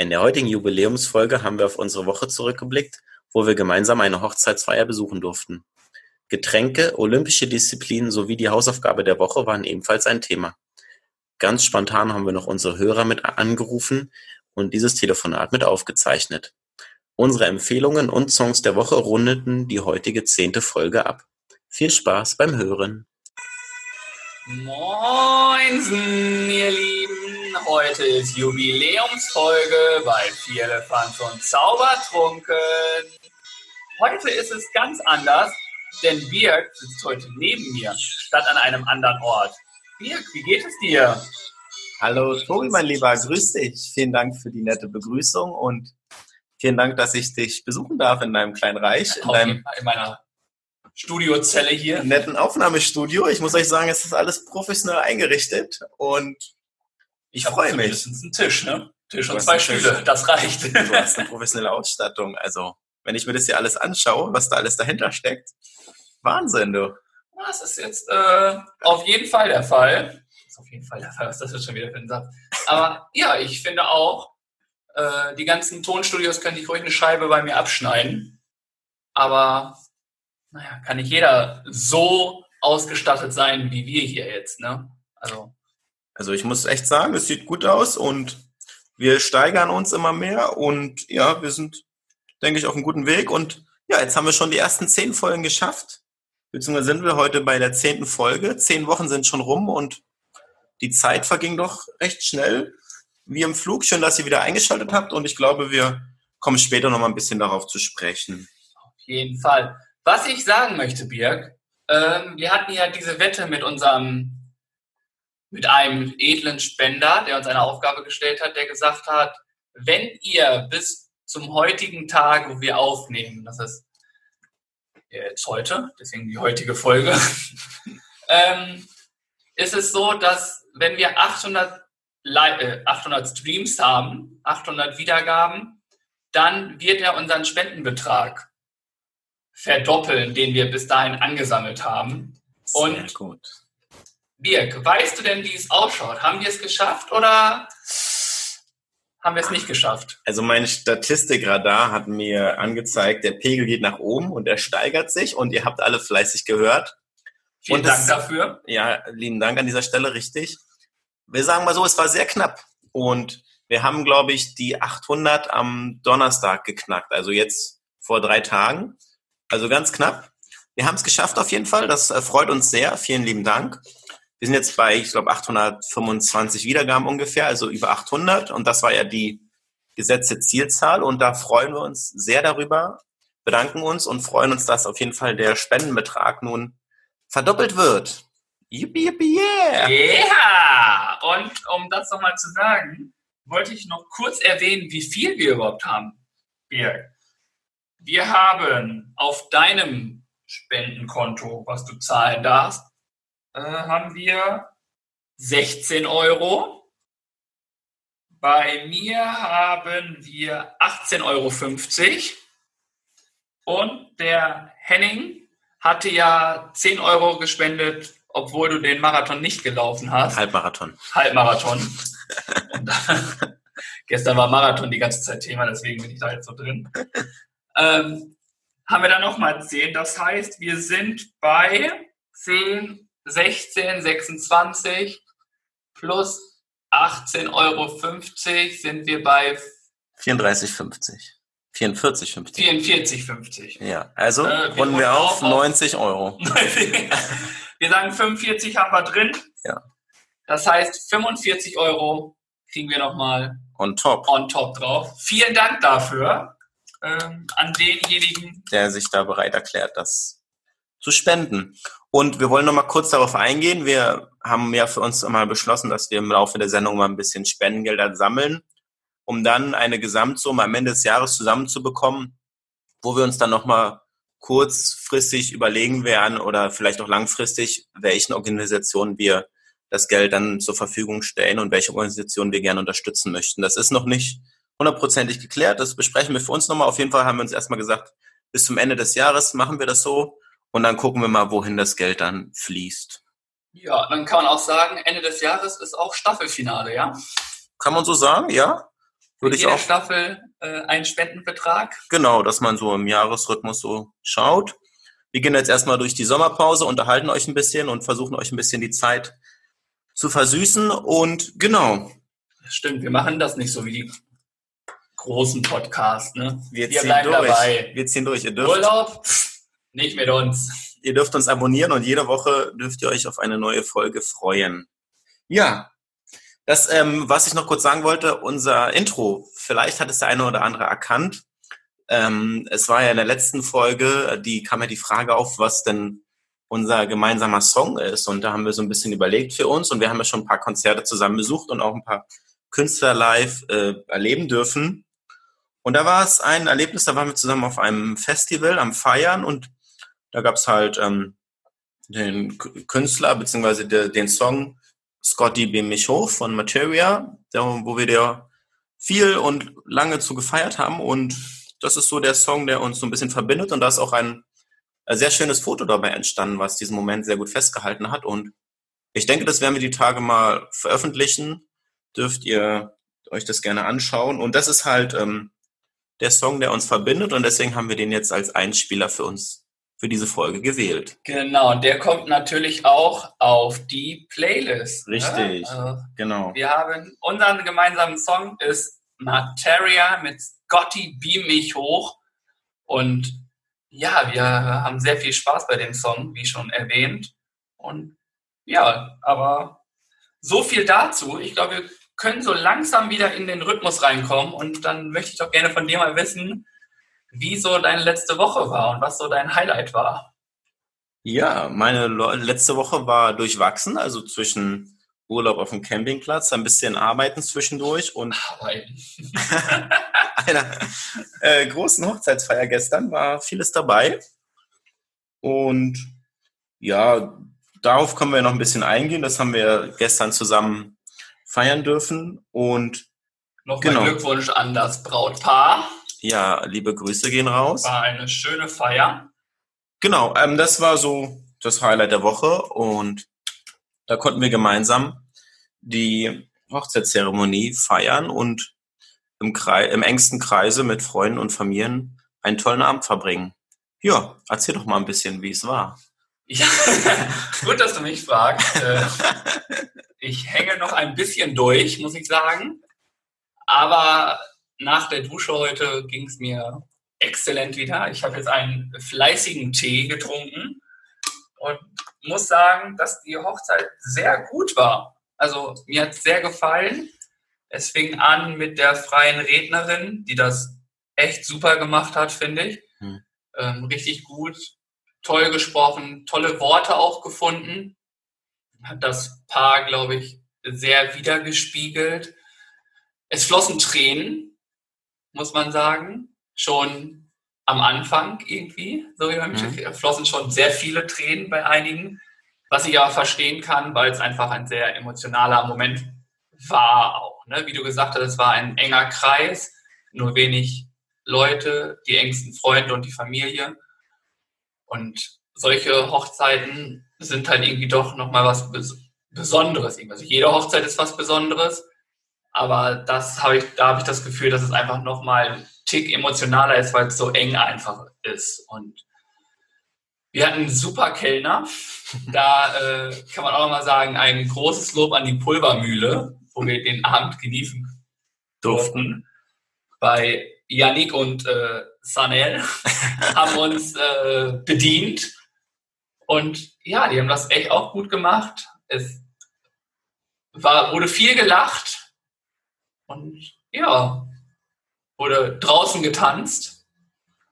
In der heutigen Jubiläumsfolge haben wir auf unsere Woche zurückgeblickt, wo wir gemeinsam eine Hochzeitsfeier besuchen durften. Getränke, olympische Disziplinen sowie die Hausaufgabe der Woche waren ebenfalls ein Thema. Ganz spontan haben wir noch unsere Hörer mit angerufen und dieses Telefonat mit aufgezeichnet. Unsere Empfehlungen und Songs der Woche rundeten die heutige zehnte Folge ab. Viel Spaß beim Hören! Moinsen, ihr Lieben! Heute ist Jubiläumsfolge bei Vier Elefants und Zaubertrunken. Heute ist es ganz anders, denn Birk sitzt heute neben mir, statt an einem anderen Ort. Birk, wie geht es dir? Hallo Tobi, mein Lieber, grüß dich. Vielen Dank für die nette Begrüßung und vielen Dank, dass ich dich besuchen darf in deinem kleinen Reich, in deinem in meiner Studiozelle hier. netten Aufnahmestudio. Ich muss euch sagen, es ist alles professionell eingerichtet und ich freue mich. Das ist ein Tisch, ne? Tisch Du und zwei. Stühle, das reicht. Du hast eine professionelle Ausstattung. Also, wenn ich mir das hier alles anschaue, was da alles dahinter steckt, Wahnsinn, du. Das ist jetzt äh, auf jeden Fall der Fall. Das ist auf jeden Fall der Fall, was das jetzt schon wieder für ein Satz. Aber ja, ich finde auch, äh, die ganzen Tonstudios könnte ich ruhig eine Scheibe bei mir abschneiden. Aber naja, kann nicht jeder so ausgestattet sein wie wir hier jetzt, ne? Also, Also, ich muss echt sagen, es sieht gut aus und wir steigern uns immer mehr und ja, wir sind, denke ich, auf einem guten Weg und ja, jetzt haben wir schon die ersten zehn Folgen geschafft. Beziehungsweise sind wir heute bei der zehnten Folge. Zehn Wochen sind schon rum und die Zeit verging doch recht schnell. Wie im Flug. Schön, dass ihr wieder eingeschaltet habt und ich glaube, wir kommen später noch mal ein bisschen darauf zu sprechen. auf jeden Fall. Was ich sagen möchte, Birg, ähm, wir hatten ja diese Wette mit unserem, mit einem edlen Spender, der uns eine Aufgabe gestellt hat, der gesagt hat, wenn ihr bis zum heutigen Tag, wo wir aufnehmen, das ist jetzt heute, deswegen die heutige Folge, ähm, ist es so, dass wenn wir 800, Li- äh, 800 Streams haben, 800 Wiedergaben, dann wird er unseren Spendenbetrag verdoppeln, den wir bis dahin angesammelt haben. Und- Sehr gut. Birk, weißt du denn, wie es ausschaut? Haben wir es geschafft oder haben wir es nicht geschafft? Also mein Statistikradar hat mir angezeigt, der Pegel geht nach oben und er steigert sich und ihr habt alle fleißig gehört. Vielen Und Dank es- dafür. Ja, lieben Dank an dieser Stelle, richtig. Wir sagen mal so, es war sehr knapp. Und wir haben, glaube ich, die 800 am Donnerstag geknackt, also jetzt vor drei Tagen. Also ganz knapp. Wir haben es geschafft auf jeden Fall, das freut uns sehr. Vielen lieben Dank. Wir sind jetzt bei, ich glaube, 825 Wiedergaben ungefähr, also über 800. Und das war ja die gesetzte Zielzahl. Und da freuen wir uns sehr darüber, bedanken uns und freuen uns, dass auf jeden Fall der Spendenbetrag nun verdoppelt wird. Yippie, yippie, yeah! Ja, und um das nochmal zu sagen, wollte ich noch kurz erwähnen, wie viel wir überhaupt haben. Birk. Wir haben auf deinem Spendenkonto, was du zahlen darfst, äh, haben wir 16 Euro. Bei mir haben wir 18,50 Euro. Und der Henning hatte ja 10 Euro gespendet, obwohl du den Marathon nicht gelaufen hast. Halbmarathon. Halbmarathon. Gestern war Marathon die ganze Zeit Thema, deswegen bin ich da jetzt so drin. Ähm, haben wir dann nochmal 10. Das heißt, wir sind bei 10, 16, 26 plus 18,50 Euro sind wir bei 34,50. 44,50. 44,50. Ja, also Äh, wir runden wir auf auf- 90 Euro. wir sagen 45 haben wir drin. Ja. Das heißt, 45 Euro kriegen wir nochmal On top, on top drauf. Vielen Dank dafür ähm, an denjenigen. der sich da bereit erklärt, das zu spenden. Und wir wollen noch mal kurz darauf eingehen. Wir haben ja für uns mal beschlossen, dass wir im Laufe der Sendung mal ein bisschen Spendengelder sammeln, um dann eine Gesamtsumme am Ende des Jahres zusammenzubekommen, wo wir uns dann noch mal kurzfristig überlegen werden oder vielleicht auch langfristig, welchen Organisationen wir das Geld dann zur Verfügung stellen und welche Organisationen wir gerne unterstützen möchten. Das ist noch nicht hundertprozentig geklärt. Das besprechen wir für uns nochmal. Auf jeden Fall haben wir uns erstmal gesagt, bis zum Ende des Jahres machen wir das so und dann gucken wir mal, wohin das Geld dann fließt. Ja, dann kann man auch sagen, Ende des Jahres ist auch Staffelfinale, ja? Kann man so sagen, ja? Würde in ich auch. Staffel äh, einen Spendenbetrag. Genau, dass man so im Jahresrhythmus so schaut. Wir gehen jetzt erstmal durch die Sommerpause, unterhalten euch ein bisschen und versuchen euch ein bisschen die Zeit zu versüßen. Und genau, Stimmt, wir machen das nicht so wie die großen Podcasts. Ne? wir, Wir ziehen bleiben durch. dabei. Wir ziehen durch. Ihr dürft, Urlaub? Nicht mit uns. ihr dürft uns abonnieren und jede Woche dürft ihr euch auf eine neue Folge freuen. Ja, das, ähm, was ich noch kurz sagen wollte, unser Intro, vielleicht hat es der eine oder andere erkannt. Ähm, es war ja in der letzten Folge, die kam ja die Frage auf, was denn unser gemeinsamer Song ist. Und da haben wir so ein bisschen überlegt für uns und wir haben ja schon ein paar Konzerte zusammen besucht und auch ein paar Künstler live äh, erleben dürfen. Und da war es ein Erlebnis, da waren wir zusammen auf einem Festival am Feiern und da gab's halt ähm, den Künstler beziehungsweise de, den Song Scotty Beam mich hoch von Materia, der, wo wir der viel und lange zu gefeiert haben. Und das ist so der Song, der uns so ein bisschen verbindet. Und da ist auch ein äh, sehr schönes Foto dabei entstanden, was diesen Moment sehr gut festgehalten hat. Und ich denke, das werden wir die Tage mal veröffentlichen, dürft ihr euch das gerne anschauen. Und das ist halt ähm, der Song, der uns verbindet. Und deswegen haben wir den jetzt als Einspieler für uns für diese Folge gewählt. Genau, und der kommt natürlich auch auf die Playlist. Richtig. Ne? Also, Genau. wir haben unseren gemeinsamen Song ist Materia mit Scotty Beam mich hoch. Und ja, wir haben sehr viel Spaß bei dem Song, wie schon erwähnt. Und ja, aber so viel dazu. Ich glaube, wir können so langsam wieder in den Rhythmus reinkommen. Und dann möchte ich doch gerne von dir mal wissen, wie so deine letzte Woche war und was so dein Highlight war. Ja, meine letzte Woche war durchwachsen, also zwischen Urlaub auf dem Campingplatz, ein bisschen Arbeiten zwischendurch und Arbeiten. einer äh, großen Hochzeitsfeier gestern war vieles dabei. Und ja, darauf können wir noch ein bisschen eingehen. Das haben wir gestern zusammen feiern dürfen. Und Nochmal Genau. Glückwunsch an das Brautpaar. Ja, liebe Grüße gehen raus. War eine schöne Feier. Genau, ähm, das war so das Highlight der Woche und da konnten wir gemeinsam die Hochzeitszeremonie feiern und im, Krei im engsten Kreise mit Freunden und Familien einen tollen Abend verbringen. Ja, erzähl doch mal ein bisschen, wie es war. Ja, gut, dass du mich fragst. Ich hänge noch ein bisschen durch, muss ich sagen. Aber nach der Dusche heute ging es mir exzellent wieder. Ich habe jetzt einen fleißigen Tee getrunken und muss sagen, dass die Hochzeit sehr gut war. Also mir hat es sehr gefallen. Es fing an mit der freien Rednerin, die das echt super gemacht hat, finde ich. Hm. Ähm, richtig gut, toll gesprochen, tolle Worte auch gefunden. Hat das Paar, glaube ich, sehr wiedergespiegelt. Es flossen Tränen, muss man sagen, schon am Anfang irgendwie. So Mhm. flossen schon sehr viele Tränen bei einigen, was ich aber verstehen kann, weil es einfach ein sehr emotionaler Moment war auch. Ne? Wie du gesagt hast, es war ein enger Kreis, nur wenig Leute, die engsten Freunde und die Familie. Und solche Hochzeiten sind halt irgendwie doch nochmal was Bes Besonderes. Also jede Hochzeit ist was Besonderes, aber das habe ich, da habe ich das Gefühl, dass es einfach nochmal ein Tick emotionaler ist, weil es so eng einfach ist. Und wir hatten einen super Kellner. Da äh, kann man auch nochmal sagen, ein großes Lob an die Pulvermühle, wo wir den Abend genießen durften. Bei Yannick und äh, Sanel haben uns äh, bedient. Und ja, die haben das echt auch gut gemacht. Es war, wurde viel gelacht. Und ja, wurde draußen getanzt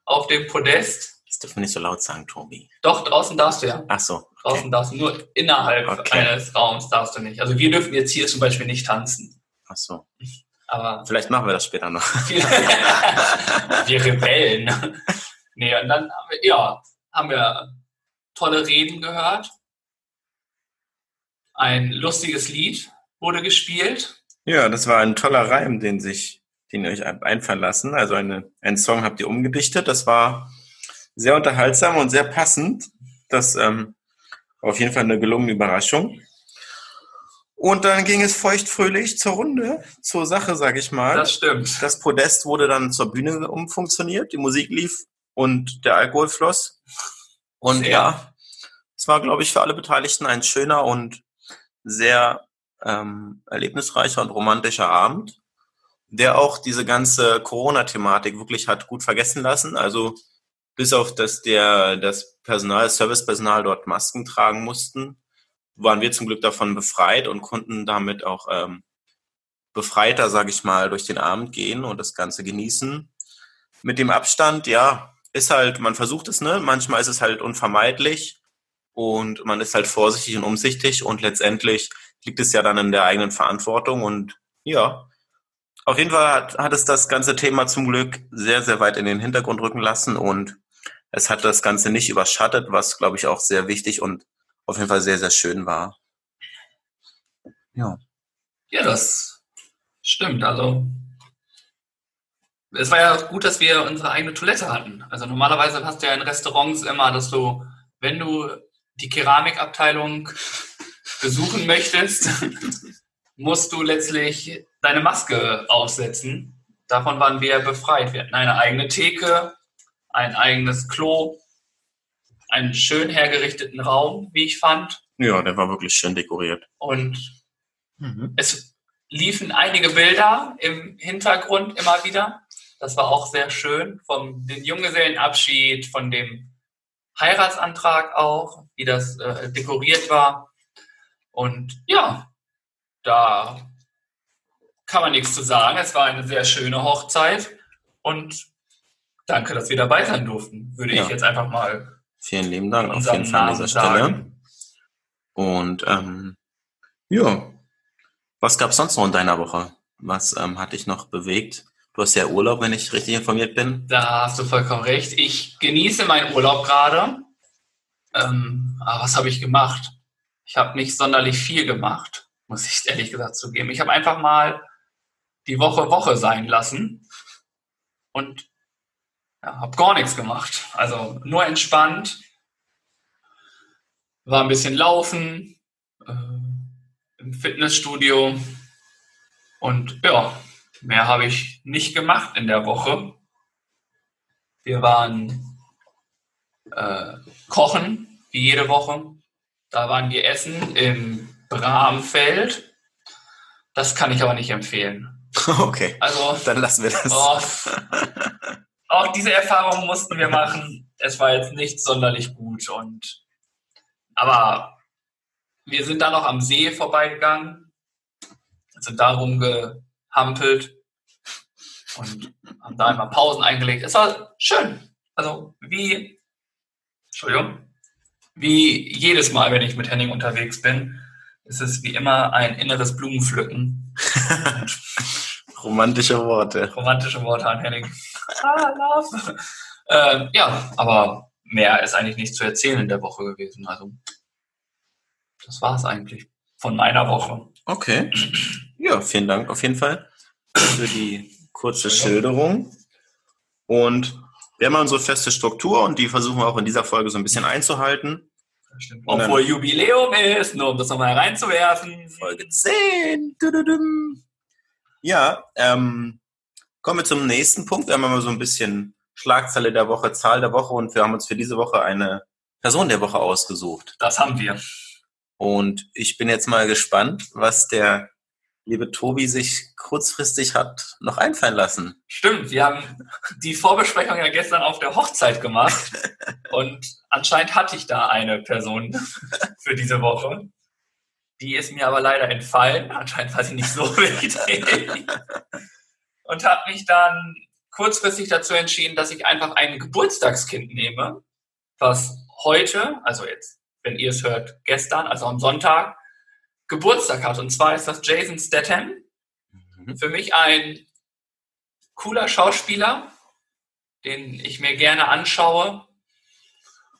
auf dem Podest. Das dürfen wir nicht so laut sagen, Tobi. Doch, draußen darfst du ja. Ach so. Draußen darfst du nur innerhalb Okay. eines Raums darfst du nicht. Also wir dürfen jetzt hier zum Beispiel nicht tanzen. Ach so. Aber Vielleicht machen wir das später noch. wir Rebellen. Nee, und dann haben wir, ja, haben wir tolle Reden gehört. Ein lustiges Lied wurde gespielt. Ja, das war ein toller Reim, den sich, den ihr euch einfallen lassen. Also eine, einen Song habt ihr umgedichtet. Das war sehr unterhaltsam und sehr passend. Das ähm, war auf jeden Fall eine gelungene Überraschung. Und dann ging es feuchtfröhlich zur Runde, zur Sache, sag ich mal. Das stimmt. Das Podest wurde dann zur Bühne umfunktioniert, die Musik lief und der Alkohol floss. Und Sehr. ja, es war, glaube ich, für alle Beteiligten ein schöner und sehr ähm, erlebnisreicher und romantischer Abend, der auch diese ganze Corona-Thematik wirklich hat gut vergessen lassen. Also bis auf dass der das Personal, Servicepersonal dort Masken tragen mussten, waren wir zum Glück davon befreit und konnten damit auch ähm, befreiter, sage ich mal, durch den Abend gehen und das Ganze genießen. Mit dem Abstand, ja, ist halt, man versucht es, ne? Manchmal ist es halt unvermeidlich und man ist halt vorsichtig und umsichtig und letztendlich liegt es ja dann in der eigenen Verantwortung und ja, auf jeden Fall hat, hat es das ganze Thema zum Glück sehr, sehr weit in den Hintergrund rücken lassen und es hat das Ganze nicht überschattet, was, glaube ich, auch sehr wichtig und auf jeden Fall sehr, sehr schön war. Ja. Ja, das stimmt. Also es war ja gut, dass wir unsere eigene Toilette hatten. Also normalerweise hast du ja in Restaurants immer, dass du, wenn du die Keramikabteilung besuchen möchtest, musst du letztlich deine Maske aufsetzen. Davon waren wir befreit. Wir hatten eine eigene Theke, ein eigenes Klo, einen schön hergerichteten Raum, wie ich fand. Ja, der war wirklich schön dekoriert. Und es liefen einige Bilder im Hintergrund immer wieder. Das war auch sehr schön. Vom dem Junggesellenabschied, von dem Heiratsantrag auch, wie das äh, dekoriert war. Und ja, da kann man nichts zu sagen. Es war eine sehr schöne Hochzeit. Und danke, dass wir dabei sein durften, würde Ja. ich jetzt einfach mal Vielen lieben Dank auf jeden Fall an dieser Stelle. sagen. Und ähm, ja, was gab es sonst noch in deiner Woche? Was ähm, hat dich noch bewegt? Du hast ja Urlaub, wenn ich richtig informiert bin. Da hast du vollkommen recht. Ich genieße meinen Urlaub gerade. Ähm, aber was habe ich gemacht? Ich habe nicht sonderlich viel gemacht, muss ich ehrlich gesagt zugeben. Ich habe einfach mal die Woche Woche sein lassen und ja, habe gar nichts gemacht. Also nur entspannt, war ein bisschen laufen äh, im Fitnessstudio und ja, mehr habe ich nicht gemacht in der Woche. Wir waren äh, kochen, wie jede Woche. Da waren wir essen im Bramfeld. Das kann ich aber nicht empfehlen. Okay, Also, dann lassen wir das. oh, auch diese Erfahrung mussten wir machen. Es war jetzt nicht sonderlich gut. Und, aber wir sind dann noch am See vorbeigegangen, sind da rumgehampelt und haben da immer Pausen eingelegt. Es war schön. Also wie, Entschuldigung, wie jedes Mal, wenn ich mit Henning unterwegs bin, ist es wie immer ein inneres Blumenpflücken. Romantische Worte. Romantische Worte an Henning. Ah, love. ähm, ja, aber mehr ist eigentlich nicht zu erzählen in der Woche gewesen. Also das war es eigentlich von meiner Woche. Okay. Ja, vielen Dank auf jeden Fall für die kurze Schilderung. Und wir haben unsere feste Struktur und die versuchen wir auch in dieser Folge so ein bisschen einzuhalten. Stimmt. Obwohl Jubiläum ist, nur um das nochmal reinzuwerfen. Folge 10. Tududum. Ja, ähm, kommen wir zum nächsten Punkt. Wir haben mal so ein bisschen Schlagzeile der Woche, Zahl der Woche und wir haben uns für diese Woche eine Person der Woche ausgesucht. Das haben wir. Und ich bin jetzt mal gespannt, was der liebe Tobi sich kurzfristig hat noch einfallen lassen. Stimmt, wir haben die Vorbesprechung ja gestern auf der Hochzeit gemacht und anscheinend hatte ich da eine Person für diese Woche. Die ist mir aber leider entfallen. Anscheinend war sie nicht so wichtig. Und habe mich dann kurzfristig dazu entschieden, dass ich einfach ein Geburtstagskind nehme, was heute, also jetzt, wenn ihr es hört, gestern, also am Sonntag, Geburtstag hat. Und zwar ist das Jason Statham für mich ein cooler Schauspieler, den ich mir gerne anschaue.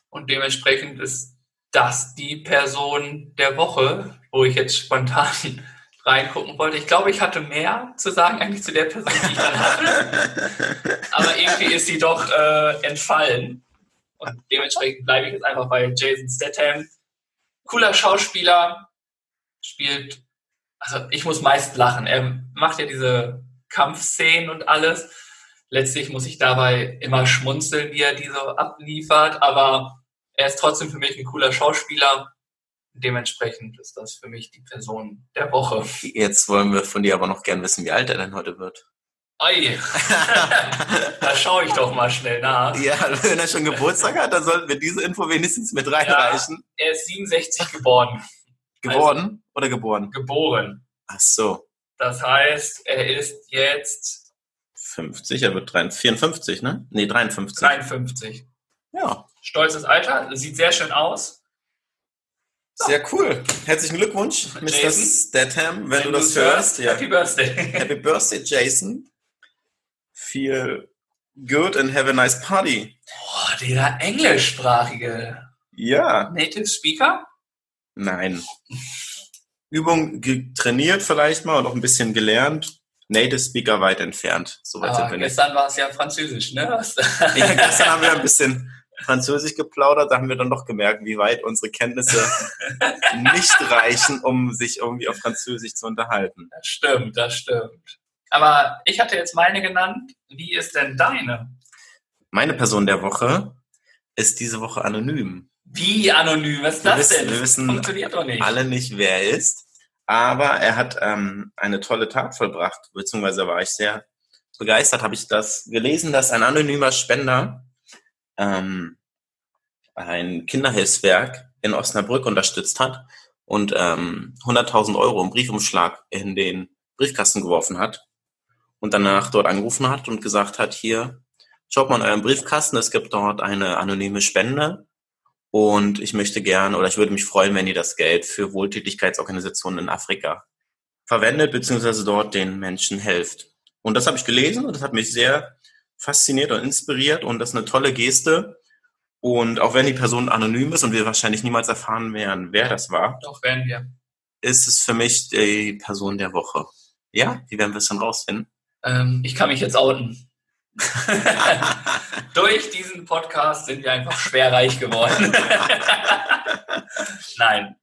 Und dementsprechend ist das die Person der Woche, wo ich jetzt spontan reingucken wollte. Ich glaube, ich hatte mehr zu sagen eigentlich zu der Person, die ich dann hatte. Aber irgendwie ist sie doch äh, entfallen. Und dementsprechend bleibe ich jetzt einfach bei Jason Statham. Cooler Schauspieler, spielt also ich muss meist lachen. Er macht ja diese Kampfszenen und alles. Letztlich muss ich dabei immer schmunzeln, wie er diese abliefert, aber er ist trotzdem für mich ein cooler Schauspieler. Dementsprechend ist das für mich die Person der Woche. Jetzt wollen wir von dir aber noch gern wissen, wie alt er denn heute wird. Oi, da schaue ich doch mal schnell nach. Ja, wenn er schon Geburtstag hat, dann sollten wir diese Info wenigstens mit reinreichen. Er ist 67 geboren. Geworden oder geboren? Geboren. Ach so, Das heißt, er ist jetzt 50, er wird 53, 54, ne? Nee, 53. 53. Ja, Stolzes Alter, sieht sehr schön aus. sehr cool. Herzlichen Glückwunsch, Mr. Jason. Statham, wenn, du das du's hörst. Ja. Happy Birthday. Happy Birthday, Jason. Feel good and have a nice party. Boah, dieser englischsprachige Ja, Native Speaker? Nein. Übung trainiert vielleicht mal und auch ein bisschen gelernt. Native Speaker weit entfernt. Soweit sind Aber wir nicht. gestern war es ja Französisch, ne? Ja, gestern haben wir ein bisschen Französisch geplaudert, da haben wir dann doch gemerkt, wie weit unsere Kenntnisse nicht reichen, um sich irgendwie auf Französisch zu unterhalten. Das stimmt, das stimmt. Aber ich hatte jetzt meine genannt. Wie ist denn deine? Meine Person der Woche ist diese Woche anonym. Wie anonym? Was ist Wir das wissen- denn? wir wissen Funktioniert doch nicht. Alle nicht, wer er ist, aber er hat ähm, eine tolle Tat vollbracht, beziehungsweise war ich sehr begeistert, habe ich das gelesen, dass ein anonymer Spender ähm, ein Kinderhilfswerk in Osnabrück unterstützt hat und ähm, 100.000 Euro im Briefumschlag in den Briefkasten geworfen hat und danach dort angerufen hat und gesagt hat, hier, schaut mal in euren Briefkasten, es gibt dort eine anonyme Spende und ich möchte gern oder ich würde mich freuen, wenn ihr das Geld für Wohltätigkeitsorganisationen in Afrika verwendet, beziehungsweise dort den Menschen helft. Und das habe ich gelesen und das hat mich sehr fasziniert und inspiriert und das ist eine tolle Geste. Und auch wenn die Person anonym ist und wir wahrscheinlich niemals erfahren werden, wer das war, Doch, werden wir. ist es für mich die Person der Woche. Ja, wie werden wir es dann rausfinden? Ähm, ich kann mich jetzt outen. Durch diesen Podcast sind wir einfach schwer reich geworden. Nein,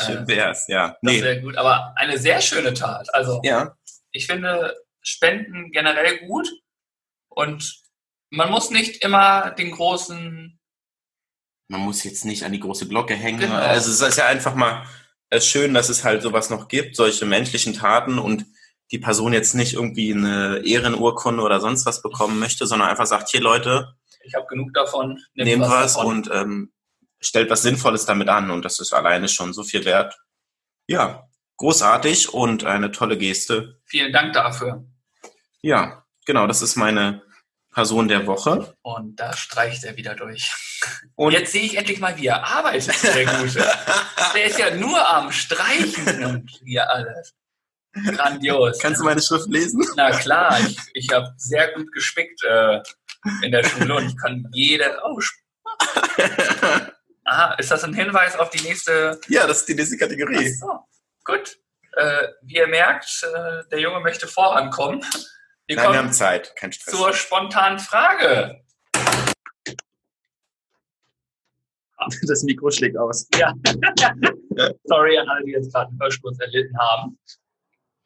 Schön wär's, ja. das Nee, wäre gut. Aber eine sehr schöne Tat. Also ja, ich finde Spenden generell gut und man muss nicht immer den großen man muss jetzt nicht an die große Glocke hängen. Genau. Also es ist ja einfach mal äh, schön, dass es halt sowas noch gibt, solche menschlichen Taten und die Person jetzt nicht irgendwie eine Ehrenurkunde oder sonst was bekommen möchte, sondern einfach sagt, hier Leute, Ich habe genug davon. Nehmt was davon. und ähm, stellt was Sinnvolles damit an und das ist alleine schon so viel wert. Ja, großartig und eine tolle Geste. Vielen Dank dafür. Ja, genau, das ist meine Person der Woche. Und da streicht er wieder durch. Und Und jetzt sehe ich endlich mal, wie er arbeitet, der Gute. Der ist ja nur am Streichen und hier alles. Grandios. kannst du meine Schrift lesen? Na klar, ich, ich habe sehr gut gespickt äh, in der Schule und ich kann jede. Oh, Aha, ist das ein Hinweis auf die nächste? ja, das ist die nächste Ach Kategorie. so, gut. Äh, wie ihr merkt, äh, der Junge möchte vorankommen. Wir Nein, wir kommen haben Zeit, kein Stress. zur spontanen Frage. Das Mikro schlägt aus. Ja. Sorry an alle, die jetzt gerade einen Hörsturz erlitten haben.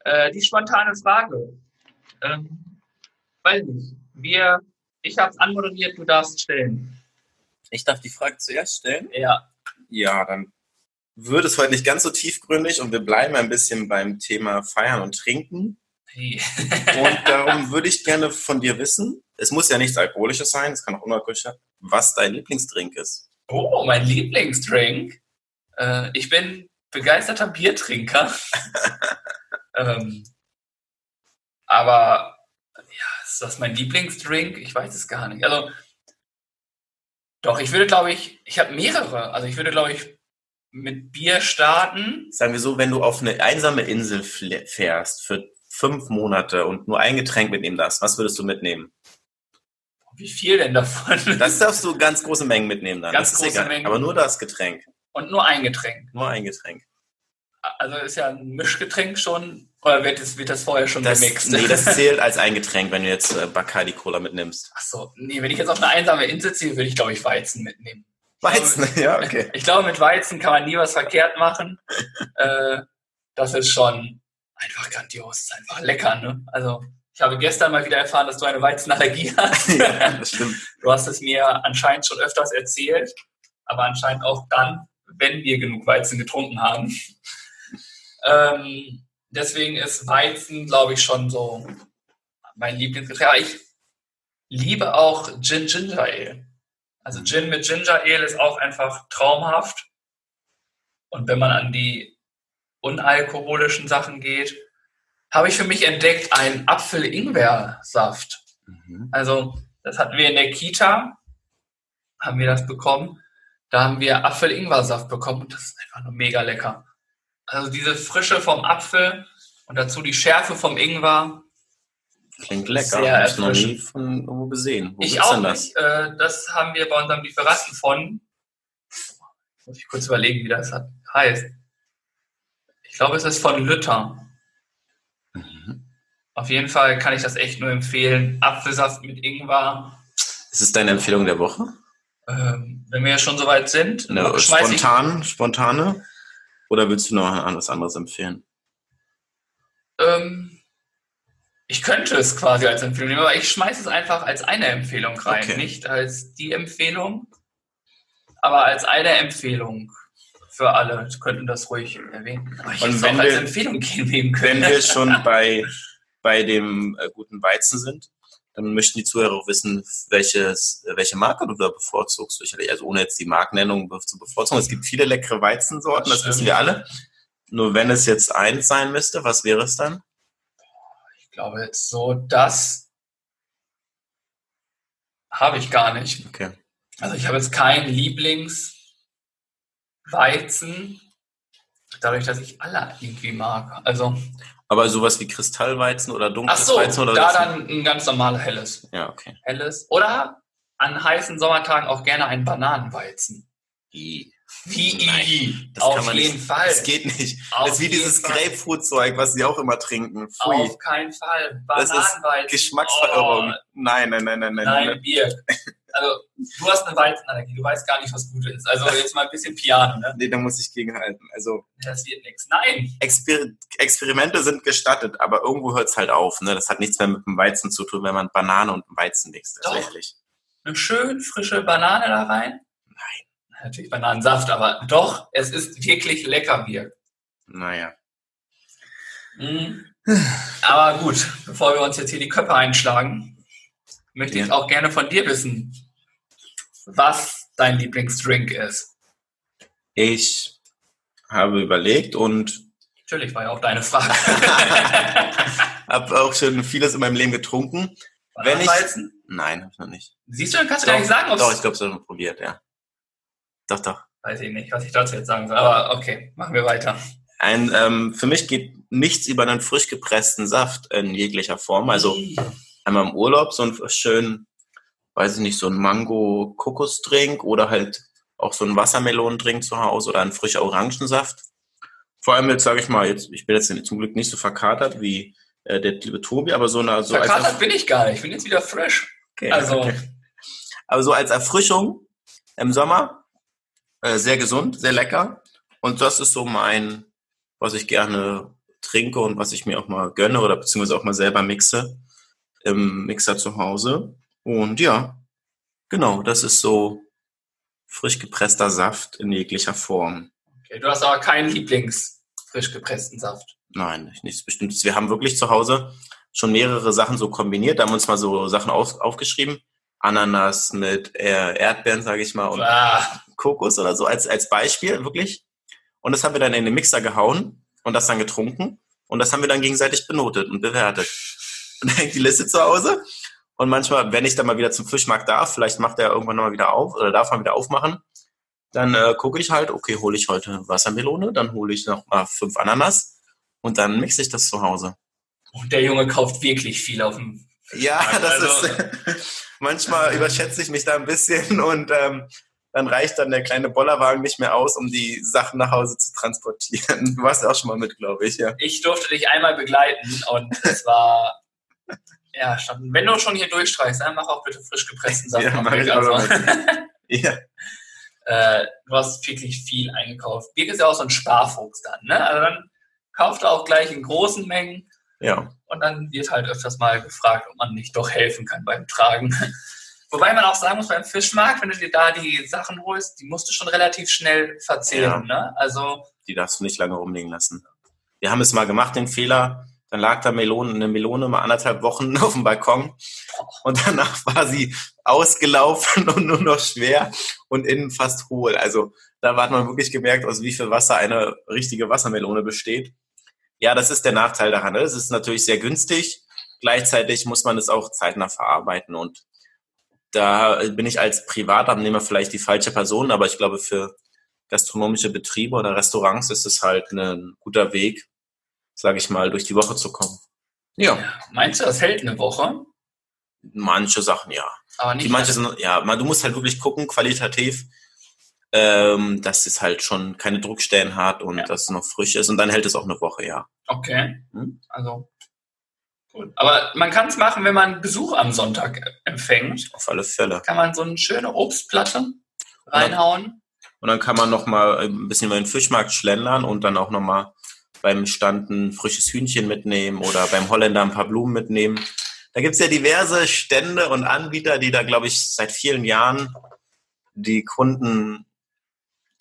Äh, die spontane Frage. Ähm, weiß nicht. Wir, ich habe es anmoderiert, du darfst stellen. Ich darf die Frage zuerst stellen. Ja. Ja, dann wird es heute nicht ganz so tiefgründig und wir bleiben ein bisschen beim Thema Feiern und Trinken. Hey. Und darum würde ich gerne von dir wissen, es muss ja nichts Alkoholisches sein, es kann auch unalkoholischer, was dein Lieblingsdrink ist. Oh, mein Lieblingsdrink. Äh, ich bin begeisterter Biertrinker. ähm, aber ja, ist das mein Lieblingsdrink? Ich weiß es gar nicht. Also doch, ich würde, glaube ich, ich habe mehrere. Also ich würde, glaube ich, mit Bier starten. Sagen wir so, wenn du auf eine einsame Insel fährst für fünf Monate und nur ein Getränk mitnehmen darfst, was würdest du mitnehmen? Wie viel denn davon? Das darfst du ganz große Mengen mitnehmen dann. Ganz das ist große egal. Mengen. Aber nur das Getränk. Und nur ein Getränk. Nur ein Getränk. Also ist ja ein Mischgetränk schon. Oder wird das, wird das vorher schon Das, gemixt? nee, das zählt als ein Getränk, wenn du jetzt äh, Bacardi Cola mitnimmst. Ach so, nee, wenn ich jetzt auf eine einsame Insel ziehe, würde ich, glaube ich, Weizen mitnehmen. Weizen, ja, okay. Ich glaube, mit Weizen kann man nie was verkehrt machen. äh, das ist schon einfach grandios, ist einfach lecker, ne? Also ich habe gestern mal wieder erfahren, dass du eine Weizenallergie hast. ja, das stimmt. Du hast es mir anscheinend schon öfters erzählt, aber anscheinend auch dann, wenn wir genug Weizen getrunken haben. Ähm, deswegen ist Weizen, glaube ich, schon so mein Lieblingsgetränk. Aber ich liebe auch Gin Ginger Ale. Also Gin mit Ginger Ale ist auch einfach traumhaft. Und wenn man an die unalkoholischen Sachen geht, habe ich für mich entdeckt einen Apfel-Ingwer-Saft. Mhm. Also, das hatten wir in der Kita, haben wir das bekommen. Da haben wir Apfel-Ingwer-Saft bekommen und das ist einfach nur mega lecker. Also diese Frische vom Apfel und dazu die Schärfe vom Ingwer. Klingt lecker. Sehr Hab ich noch nie von irgendwo gesehen. Wo ich auch das? nicht. Äh, das haben wir bei unserem Lieferanten von, muss ich kurz überlegen, wie das heißt. Ich glaube, es ist von Lütter. Mhm. Auf jeden Fall kann ich das echt nur empfehlen. Apfelsaft mit Ingwer. Ist es deine Empfehlung der Woche? Ähm, wenn wir schon soweit sind, Eine schmeiß ich, spontan, spontane? Oder willst du noch ein anderes anderes empfehlen? ähm, ich könnte es quasi als Empfehlung nehmen, aber ich schmeiße es einfach als eine Empfehlung rein, Okay. nicht als die Empfehlung, aber als eine Empfehlung für alle. Sie könnten das ruhig erwähnen. Aber ich Und wenn auch als wir- Empfehlung geben Wenn können. wir schon bei, bei dem äh, guten Weizen sind, dann möchten die Zuhörer auch wissen, welches, welche Marke du da bevorzugst. Also ohne jetzt die Markennennung zu bevorzugen. Es gibt viele leckere Weizensorten, das wissen wir alle. Nur wenn es jetzt eins sein müsste, was wäre es dann? Ich glaube jetzt so, das habe ich gar nicht. Okay. Also ich habe jetzt keinen Lieblingsweizen, dadurch, dass ich alle irgendwie mag. Also, Aber sowas wie Kristallweizen oder ach dunkles so, Weizen oder da dann ein ganz normales helles. Ja, okay. Helles. Oder an heißen Sommertagen auch gerne ein Bananenweizen. I. Wie Nein, das Auf jeden nicht. Fall. Das geht nicht. Auf das ist wie dieses. Grapefruit-Zeug, was sie auch immer trinken. Pfui. Auf keinen Fall. Das ist Bananenweizen. Geschmacksverirrung. Oh, Nein, nein, nein, nein, nein. nein, nein. Also, du hast eine Weizenallergie. Du weißt gar nicht, was gut ist. Also, jetzt mal ein bisschen Piano, ne? Nee, da muss ich gegenhalten. Also Das wird nichts. Nein. Exper Experimente sind gestattet, aber irgendwo hört es halt auf. Ne? Das hat nichts mehr mit dem Weizen zu tun, wenn man Banane und Weizen mixt. Doch. ehrlich. Eine schön frische Banane da rein. Nein. Natürlich Bananensaft, aber doch, es ist wirklich lecker Bier. Naja. Mhm. Aber gut, bevor wir uns jetzt hier die Köpfe einschlagen, möchte ich Ja. auch gerne von dir wissen, was dein Lieblingsdrink ist. Ich habe überlegt und Natürlich war ja auch deine Frage. habe auch schon vieles in meinem Leben getrunken. Wenn ich- Bananenweizen? Nein, habe ich noch nicht. Siehst du, dann kannst du gar nicht sagen, ob Doch, ich glaube, es schon probiert, ja. Doch, doch. Weiß ich nicht, was ich dazu jetzt sagen soll. Aber okay, machen wir weiter. Ein, ähm, für mich geht nichts über einen frisch gepressten Saft in jeglicher Form. Also einmal im Urlaub so einen schönen, weiß ich nicht, so einen Mango-Kokosdrink oder halt auch so einen Wassermelonendrink zu Hause oder einen frischer Orangensaft. Vor allem jetzt, sage ich mal, jetzt, ich bin jetzt zum Glück nicht so verkatert wie äh, der liebe Tobi, aber so eine, so als Verkatert bin ich gar nicht. Ich bin jetzt wieder fresh. Okay, Also- okay. Aber so als Erfrischung im Sommer äh, sehr gesund, sehr lecker. Und das ist so mein, was ich gerne trinke und was ich mir auch mal gönne oder beziehungsweise auch mal selber mixe im Mixer zu Hause. Und ja, genau, das ist so frisch gepresster Saft in jeglicher Form. Okay, du hast aber keinen Lieblings frisch gepressten Saft. Nein, nicht- nichts Bestimmtes. Wir haben wirklich zu Hause schon mehrere Sachen so kombiniert. Da haben wir uns mal so Sachen auf, aufgeschrieben. Ananas mit äh, Erdbeeren, sage ich mal, und Ah, Kokos oder so als, als Beispiel, wirklich. Und das haben wir dann in den Mixer gehauen und das dann getrunken. Und das haben wir dann gegenseitig benotet und bewertet. Und dann hängt die Liste zu Hause. Und manchmal, wenn ich dann mal wieder zum Fischmarkt darf, vielleicht macht er irgendwann nochmal wieder auf oder darf man wieder aufmachen, dann äh, gucke ich halt, okay, hole ich heute Wassermelone, dann hole ich noch mal fünf Ananas und dann mixe ich das zu Hause. und der Junge kauft wirklich viel auf dem. Ja, Also- das ist manchmal überschätze ich mich da ein bisschen und ähm, dann reicht dann der kleine Bollerwagen nicht mehr aus, um die Sachen nach Hause zu transportieren. Du warst auch schon mal mit, glaube ich, ja. Ich durfte dich einmal begleiten und es war. Ja, schon- wenn du schon hier durchstreichst, dann mach auch bitte frisch gepressten Saft. Ja, mach ich auch Also, Ja, äh, du hast wirklich viel eingekauft. Birk ist ja auch so ein Sparfuchs dann, ne? Also dann kauft er auch gleich in großen Mengen. Ja. Und dann wird halt öfters mal gefragt, ob man nicht doch helfen kann beim Tragen. Wobei man auch sagen muss, beim Fischmarkt, wenn du dir da die Sachen holst, die musst du schon relativ schnell verzehren. Ne? Also Die darfst du nicht lange rumliegen lassen. Wir haben es mal gemacht, den Fehler. Dann lag da Melone, eine Melone mal anderthalb Wochen auf dem Balkon und danach war sie ausgelaufen und nur noch schwer und innen fast hohl. Also da hat man wirklich gemerkt, aus wie viel Wasser eine richtige Wassermelone besteht. Ja, das ist der Nachteil daran. ne? Es ist natürlich sehr günstig. Gleichzeitig muss man es auch zeitnah verarbeiten und da bin ich als Privatabnehmer vielleicht die falsche Person, aber ich glaube, für gastronomische Betriebe oder Restaurants ist es halt ein guter Weg, sage ich mal, durch die Woche zu kommen. Ja, meinst du, das hält eine Woche? manche Sachen ja. Aber Die nicht manche sind, ja, man, du musst halt wirklich gucken, qualitativ, ähm, dass es halt schon keine Druckstellen hat und Ja. dass es noch frisch ist und dann hält es auch eine Woche, ja. Okay. Hm? Also. Cool. Aber man kann es machen, wenn man Besuch am Sonntag empfängt. Auf alle Fälle. Kann man so eine schöne Obstplatte reinhauen. Und dann kann man noch mal ein bisschen über den Fischmarkt schlendern und dann auch noch mal beim Stand ein frisches Hühnchen mitnehmen oder beim Holländer ein paar Blumen mitnehmen. Da gibt's ja diverse Stände und Anbieter, die da, glaube ich, seit vielen Jahren die Kunden,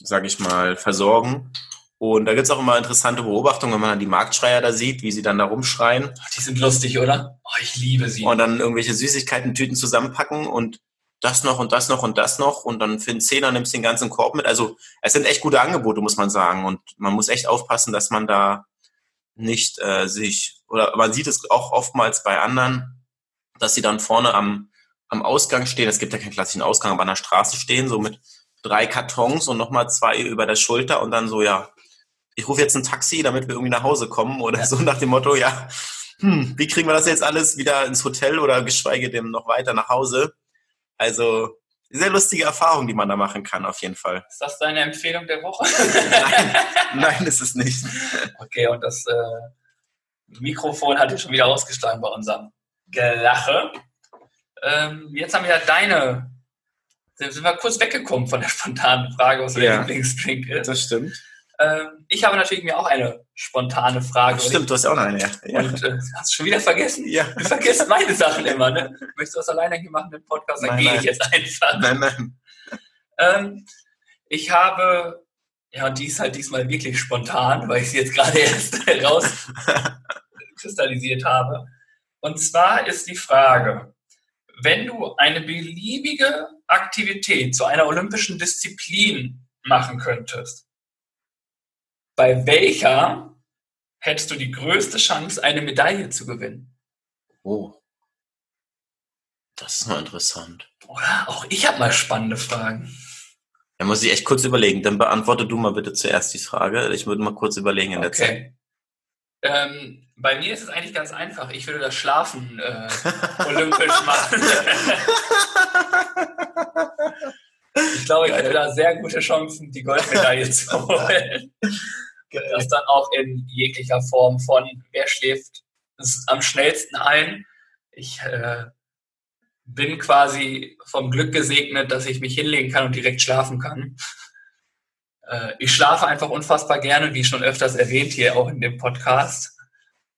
sage ich mal, versorgen. Und da gibt's auch immer interessante Beobachtungen, wenn man dann die Marktschreier da sieht, wie sie dann da rumschreien die sind lustig, oder? Oh, ich liebe sie. und dann irgendwelche Süßigkeiten-Tüten zusammenpacken und das noch und das noch und das noch und dann für einen Zehner nimmst du den ganzen Korb mit. Also es sind echt gute Angebote, muss man sagen. Und man muss echt aufpassen, dass man da nicht äh, sich, oder man sieht es auch oftmals bei anderen, dass sie dann vorne am, am Ausgang stehen. Es gibt ja keinen klassischen Ausgang, aber an der Straße stehen, so mit drei Kartons und nochmal zwei über der Schulter und dann so, ja, ich rufe jetzt ein Taxi, damit wir irgendwie nach Hause kommen oder Ja. so nach dem Motto, ja, hm, wie kriegen wir das jetzt alles wieder ins Hotel oder geschweige denn noch weiter nach Hause? Also sehr lustige Erfahrung, die man da machen kann, auf jeden Fall. Ist das deine Empfehlung der Woche? Nein, nein, ist es nicht. Okay, und das äh, Mikrofon hat ja schon wieder ausgeschlagen bei unserem Gelache. Ähm, jetzt haben wir ja deine. Sind wir kurz weggekommen von der spontanen Frage, was dein Ja. Lieblingsdrink ist. Das stimmt. Ähm, ich habe natürlich mir auch eine spontane Frage. Ach, stimmt, du hast ja auch noch eine. Ja. Und äh, hast du schon wieder vergessen? ja. Du vergisst meine Sachen immer, ne? Möchtest du das alleine hier machen im Podcast? Dann Nein, gehe nein. ich jetzt einfach. Nein, nein. Ähm, ich habe, ja, und die ist halt diesmal wirklich spontan, weil ich sie jetzt gerade erst rauskristallisiert habe. Und zwar ist die Frage, wenn du eine beliebige Aktivität zu einer olympischen Disziplin machen könntest, bei welcher hättest du die größte Chance, eine Medaille zu gewinnen? Oh. Das ist mal interessant. Oder? Auch ich habe mal spannende Fragen. Da muss ich echt kurz überlegen. Dann beantworte du mal bitte zuerst die Frage. Ich würde mal kurz überlegen in der Zeit. Okay. Ähm, bei mir ist es eigentlich ganz einfach. Ich würde das Schlafen äh, olympisch machen. ich glaube, ich hätte da sehr gute Chancen, die Goldmedaille zu holen. Das dann auch in jeglicher Form von wer schläft am schnellsten ein. Ich äh, bin quasi vom Glück gesegnet, dass ich mich hinlegen kann und direkt schlafen kann. Äh, ich schlafe einfach unfassbar gerne, wie schon öfters erwähnt hier auch in dem Podcast.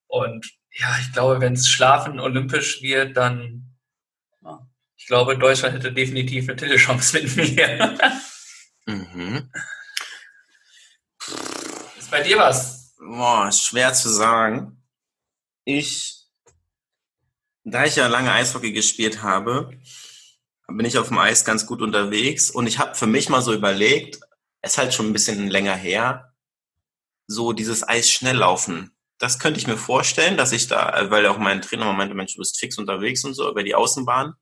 Und ja, ich glaube, wenn es Schlafen olympisch wird, dann, glaube, Deutschland hätte definitiv eine Titelchance mit mir. Mhm. Ist bei dir was? Boah, ist schwer zu sagen. Ich, da ich ja lange Eishockey gespielt habe, bin ich auf dem Eis ganz gut unterwegs und ich habe für mich mal so überlegt, es ist halt schon ein bisschen länger her, so dieses Eis schnell laufen. Das könnte ich mir vorstellen, dass ich da, weil auch mein Trainer meinte, Mensch, du bist fix unterwegs und so über die Außenbahn.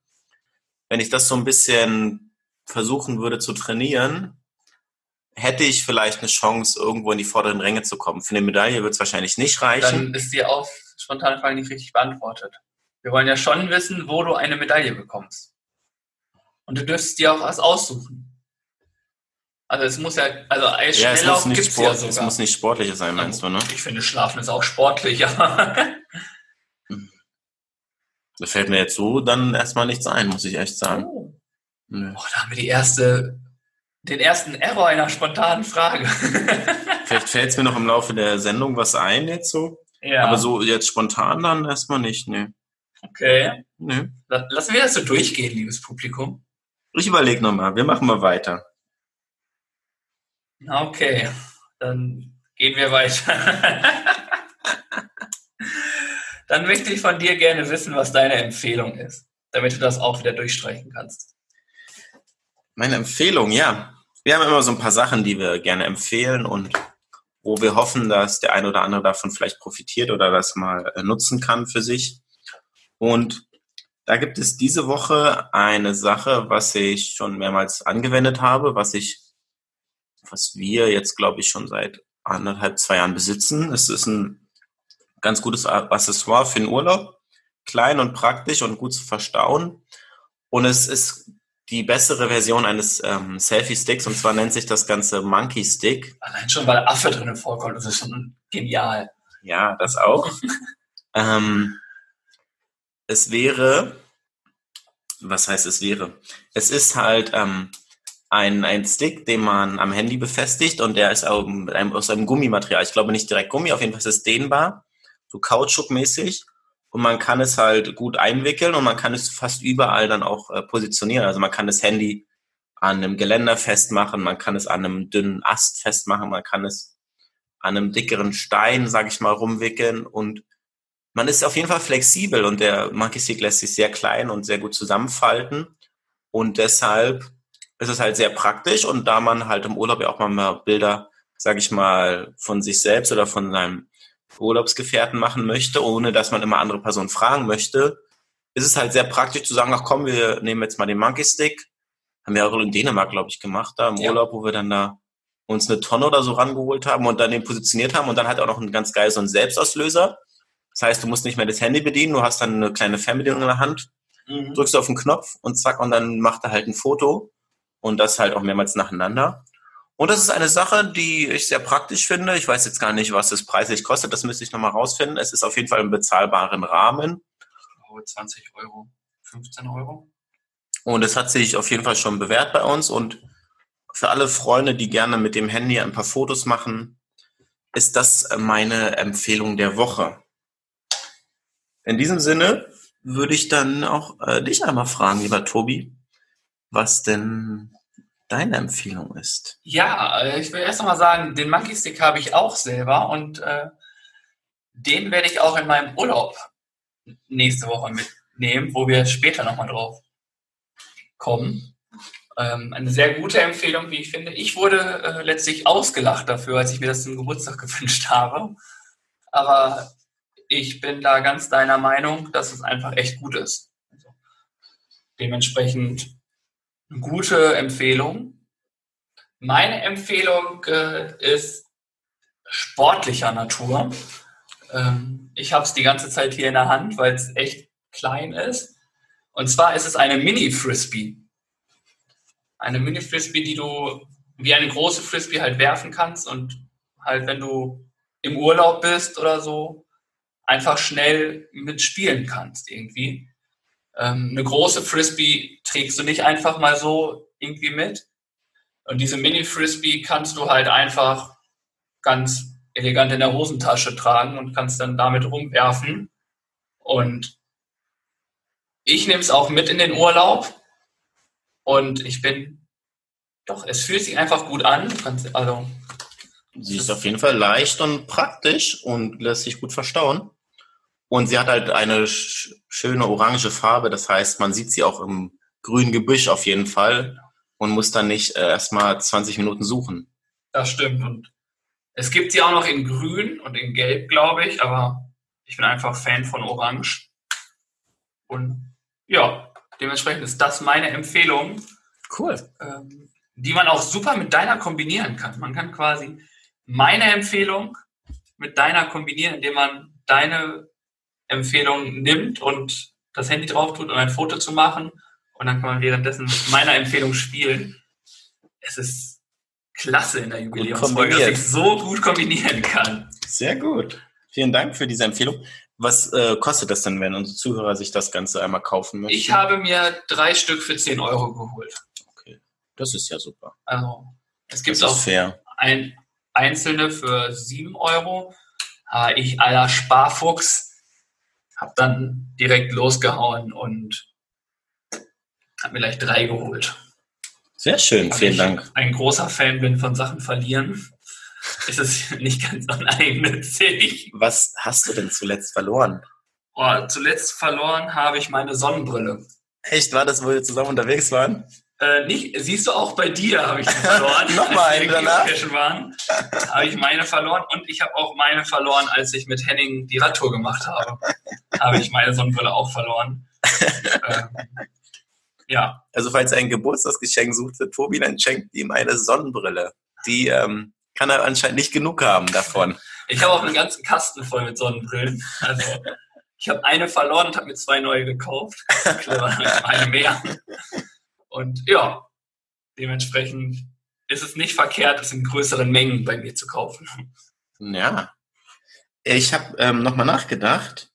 Wenn ich das so ein bisschen versuchen würde zu trainieren, hätte ich vielleicht eine Chance, irgendwo in die vorderen Ränge zu kommen. Für eine Medaille wird es wahrscheinlich nicht reichen. Dann ist die auch spontane Frage nicht richtig beantwortet. Wir wollen ja schon wissen, wo du eine Medaille bekommst. Und du dürftest dir auch was aussuchen. Also es muss ja, also ja, es muss, nicht Sport, ja es muss nicht sportliches sein, meinst du, ne? Ich finde, Schlafen ist auch sportlich, aber Da fällt mir jetzt so dann erstmal nichts ein, muss ich echt sagen. oh, Nö. da haben wir die erste, den ersten Error einer spontanen Frage. Vielleicht fällt es mir noch im Laufe der Sendung was ein jetzt so. Ja. Aber so jetzt spontan dann erstmal nicht, ne. Okay. Nee. La- Lassen wir das so durchgehen, liebes Publikum. Ich überlege nochmal, wir machen mal weiter. Okay, dann gehen wir weiter. dann möchte ich von dir gerne wissen, was deine Empfehlung ist, damit du das auch wieder durchstreichen kannst. Meine Empfehlung, ja. Wir haben immer so ein paar Sachen, die wir gerne empfehlen und wo wir hoffen, dass der eine oder andere davon vielleicht profitiert oder das mal äh, nutzen kann für sich. Und da gibt es diese Woche eine Sache, was ich schon mehrmals angewendet habe, was ich, was wir jetzt, glaube ich, schon seit anderthalb, zwei Jahren besitzen. Es ist ein ganz gutes Accessoire für den Urlaub. Klein und praktisch und gut zu verstauen. Und es ist die bessere Version eines ähm, Selfie-Sticks und zwar nennt sich das Ganze Monkey Stick. Allein schon, weil Affe drin vorkommt, das ist schon genial. Ja, das auch. ähm, es wäre, was heißt es wäre? Es ist halt ähm, ein, ein Stick, den man am Handy befestigt und der ist auch mit einem, aus einem Gummimaterial. Ich glaube nicht direkt Gummi, auf jeden Fall ist es dehnbar, so Kautschukmäßig. Und man kann es halt gut einwickeln und man kann es fast überall dann auch äh, positionieren. Also man kann das Handy an einem Geländer festmachen, man kann es an einem dünnen Ast festmachen, man kann es an einem dickeren Stein, sage ich mal, rumwickeln und man ist auf jeden Fall flexibel und der Monkey Stick lässt sich sehr klein und sehr gut zusammenfalten und deshalb ist es halt sehr praktisch und da man halt im Urlaub ja auch mal Bilder, sage ich mal, von sich selbst oder von seinem Urlaubsgefährten machen möchte, ohne dass man immer andere Personen fragen möchte, ist es halt sehr praktisch zu sagen, ach komm, wir nehmen jetzt mal den Monkey Stick. Haben wir auch in Dänemark, glaube ich, gemacht, da im Ja. Urlaub, wo wir dann da uns eine Tonne oder so rangeholt haben und dann den positioniert haben und dann hat er auch noch einen ganz geil so einen Selbstauslöser. Das heißt, du musst nicht mehr das Handy bedienen, du hast dann eine kleine Fernbedienung in der Hand, Mhm. drückst auf den Knopf und zack, und dann macht er halt ein Foto und das halt auch mehrmals nacheinander. Und das ist eine Sache, die ich sehr praktisch finde. Ich weiß jetzt gar nicht, was das preislich kostet, das müsste ich nochmal rausfinden. Es ist auf jeden Fall im bezahlbaren Rahmen Ich glaube 20 Euro, 15 Euro. und es hat sich auf jeden Fall schon bewährt bei uns und für alle Freunde, die gerne mit dem Handy ein paar Fotos machen, ist das meine Empfehlung der Woche. In diesem Sinne würde ich dann auch äh, dich einmal fragen, lieber Tobi, was denn deine Empfehlung ist. Ja, äh, ich will erst noch mal sagen, den Monkey Stick habe ich auch selber und äh, den werde ich auch in meinem Urlaub nächste Woche mitnehmen, wo wir später nochmal drauf kommen. Ähm, eine sehr gute Empfehlung, wie ich finde. Ich wurde äh, letztlich ausgelacht dafür, als ich mir das zum Geburtstag gewünscht habe. Aber ich bin da ganz deiner Meinung, dass es einfach echt gut ist. Also, dementsprechend gute Empfehlung. Meine Empfehlung äh, ist sportlicher Natur. Ähm, ich habe es die ganze Zeit hier in der Hand, weil es echt klein ist. Und zwar ist es eine Mini-Frisbee. Eine Mini-Frisbee, die du wie eine große Frisbee halt werfen kannst und halt, wenn du im Urlaub bist oder so, einfach schnell mitspielen kannst irgendwie. Ähm, eine große Frisbee trägst du nicht einfach mal so irgendwie mit. Und diese Mini-Frisbee kannst du halt einfach ganz elegant in der Hosentasche tragen und kannst dann damit rumwerfen. Und ich nehme es auch mit in den Urlaub. Und ich bin, doch, es fühlt sich einfach gut an. Also, Sie ist auf jeden Fall leicht und praktisch und lässt sich gut verstauen. Und sie hat halt eine sch schöne orange Farbe, das heißt, man sieht sie auch im grünen Gebüsch auf jeden Fall und muss dann nicht äh, erstmal 20 Minuten suchen. das stimmt. Und es gibt sie auch noch in grün und in gelb, glaube ich. Aber ich bin einfach Fan von orange. Und ja, dementsprechend ist das meine Empfehlung. Cool. ähm, die man auch super mit deiner kombinieren kann. Man kann quasi meine Empfehlung mit deiner kombinieren, indem man deine Empfehlung nimmt und das Handy drauf tut, um ein Foto zu machen. Und dann kann man währenddessen mit meiner Empfehlung spielen. Es ist klasse in der Jubiläumsfolge, dass ich so gut kombinieren kann. Sehr gut. Vielen Dank für diese Empfehlung. Was äh, kostet das denn, wenn unsere Zuhörer sich das Ganze einmal kaufen möchten? Ich habe mir drei Stück für 10 Euro geholt. Das ist ja super. Also es gibt auch fair. ein, einzelne für 7 Euro. Ah, ich, aller Sparfuchs, habe dann direkt losgehauen und habe mir gleich drei geholt. Sehr schön, vielen ich Dank. ein großer Fan bin von Sachen verlieren, ist es nicht ganz uneigennützig. Was hast du denn zuletzt verloren? Oh, zuletzt verloren habe ich meine Sonnenbrille. Echt, war das, wo wir zusammen unterwegs waren? Äh, nicht, siehst du auch bei dir habe ich die verloren. Nochmal als eine wir danach? waren, habe ich meine verloren und ich habe auch meine verloren, als ich mit Henning die Radtour gemacht habe. habe ich meine Sonnenbrille auch verloren. ähm, ja, Also falls er ein Geburtstagsgeschenk sucht für Tobi, dann schenkt ihm eine Sonnenbrille. Die ähm, kann er anscheinend nicht genug haben davon. ich habe auch einen ganzen Kasten voll mit Sonnenbrillen. Also ich habe eine verloren und habe mir zwei neue gekauft. Clever, eine mehr. Und ja, dementsprechend ist es nicht verkehrt, es in größeren Mengen bei mir zu kaufen. Ja. Ich habe ähm, nochmal nachgedacht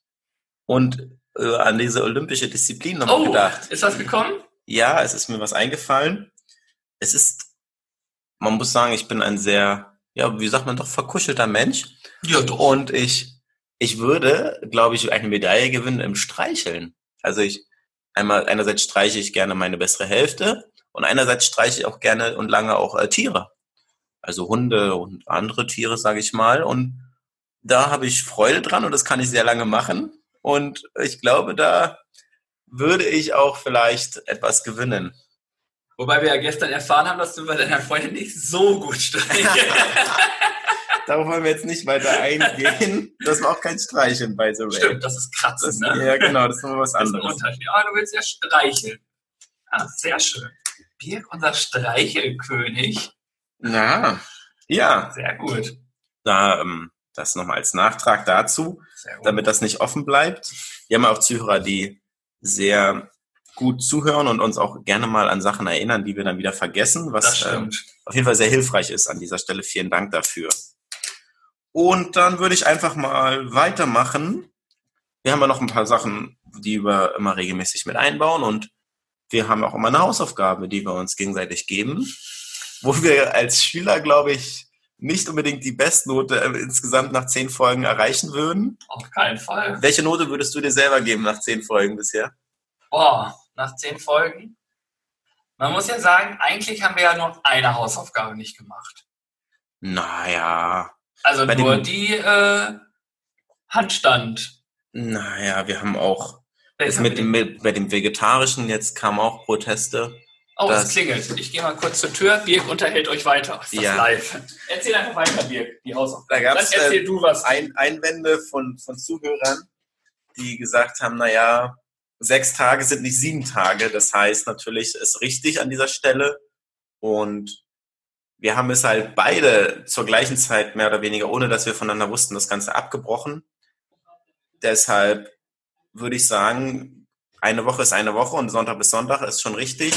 und äh, an diese olympische Disziplin nochmal Oh, gedacht. ist was gekommen? Ja, es ist mir was eingefallen. Es ist, man muss sagen, ich bin ein sehr, ja, wie sagt man doch, verkuschelter Mensch. Ja, doch. Und ich, ich würde, glaube ich, eine Medaille gewinnen im Streicheln. Also ich, einmal, einerseits streiche ich gerne meine bessere Hälfte und einerseits streiche ich auch gerne und lange auch äh, Tiere. Also Hunde und andere Tiere, sage ich mal. Und da habe ich Freude dran und das kann ich sehr lange machen. Und ich glaube, da würde ich auch vielleicht etwas gewinnen. Wobei wir ja gestern erfahren haben, dass du bei deiner Freundin nicht so gut streichst. Darauf wollen wir jetzt nicht weiter eingehen. Das war auch kein Streicheln bei The Way. Stimmt, das ist kratzen, Das, ne? Ja, genau, das ist nochmal was Das ist ein anderes. Unterschied. Aber du willst ja streicheln. Ah, sehr schön. Birk, unser Streichelkönig. Ja, ja. Sehr gut. Da, ähm, das nochmal als Nachtrag dazu, damit das nicht offen bleibt. Wir haben ja auch Zuhörer, die sehr gut zuhören und uns auch gerne mal an Sachen erinnern, die wir dann wieder vergessen, das was ähm, stimmt. auf jeden Fall sehr hilfreich ist an dieser Stelle. Vielen Dank dafür. Und dann würde ich einfach mal weitermachen. Wir haben ja noch ein paar Sachen, die wir immer regelmäßig mit einbauen und wir haben auch immer eine Hausaufgabe, die wir uns gegenseitig geben, wo wir als Schüler, glaube ich, nicht unbedingt die Bestnote äh, insgesamt nach zehn Folgen erreichen würden. Auf keinen Fall. Welche Note würdest du dir selber geben nach zehn Folgen bisher? Boah, nach zehn Folgen. Man muss ja sagen, eigentlich haben wir ja nur eine Hausaufgabe nicht gemacht. Naja, Also Bei nur dem- die äh, Handstand. naja, wir haben auch Jetzt mit dem, mit, bei dem Vegetarischen, jetzt kamen auch Proteste. Oh, es klingelt. Ich gehe mal kurz zur Tür. Birk unterhält euch weiter. Ist das Ja. live? Erzähl einfach weiter, Birk, die Hausaufgaben. Da gab's, Dann erzähl äh, du was. Ein, Einwände von, von Zuhörern, die gesagt haben, naja, sechs Tage sind nicht sieben Tage. Das heißt natürlich, ist richtig an dieser Stelle. Und wir haben es halt beide zur gleichen Zeit mehr oder weniger, ohne dass wir voneinander wussten, das Ganze abgebrochen. Deshalb würde ich sagen, eine Woche ist eine Woche und Sonntag bis Sonntag ist schon richtig.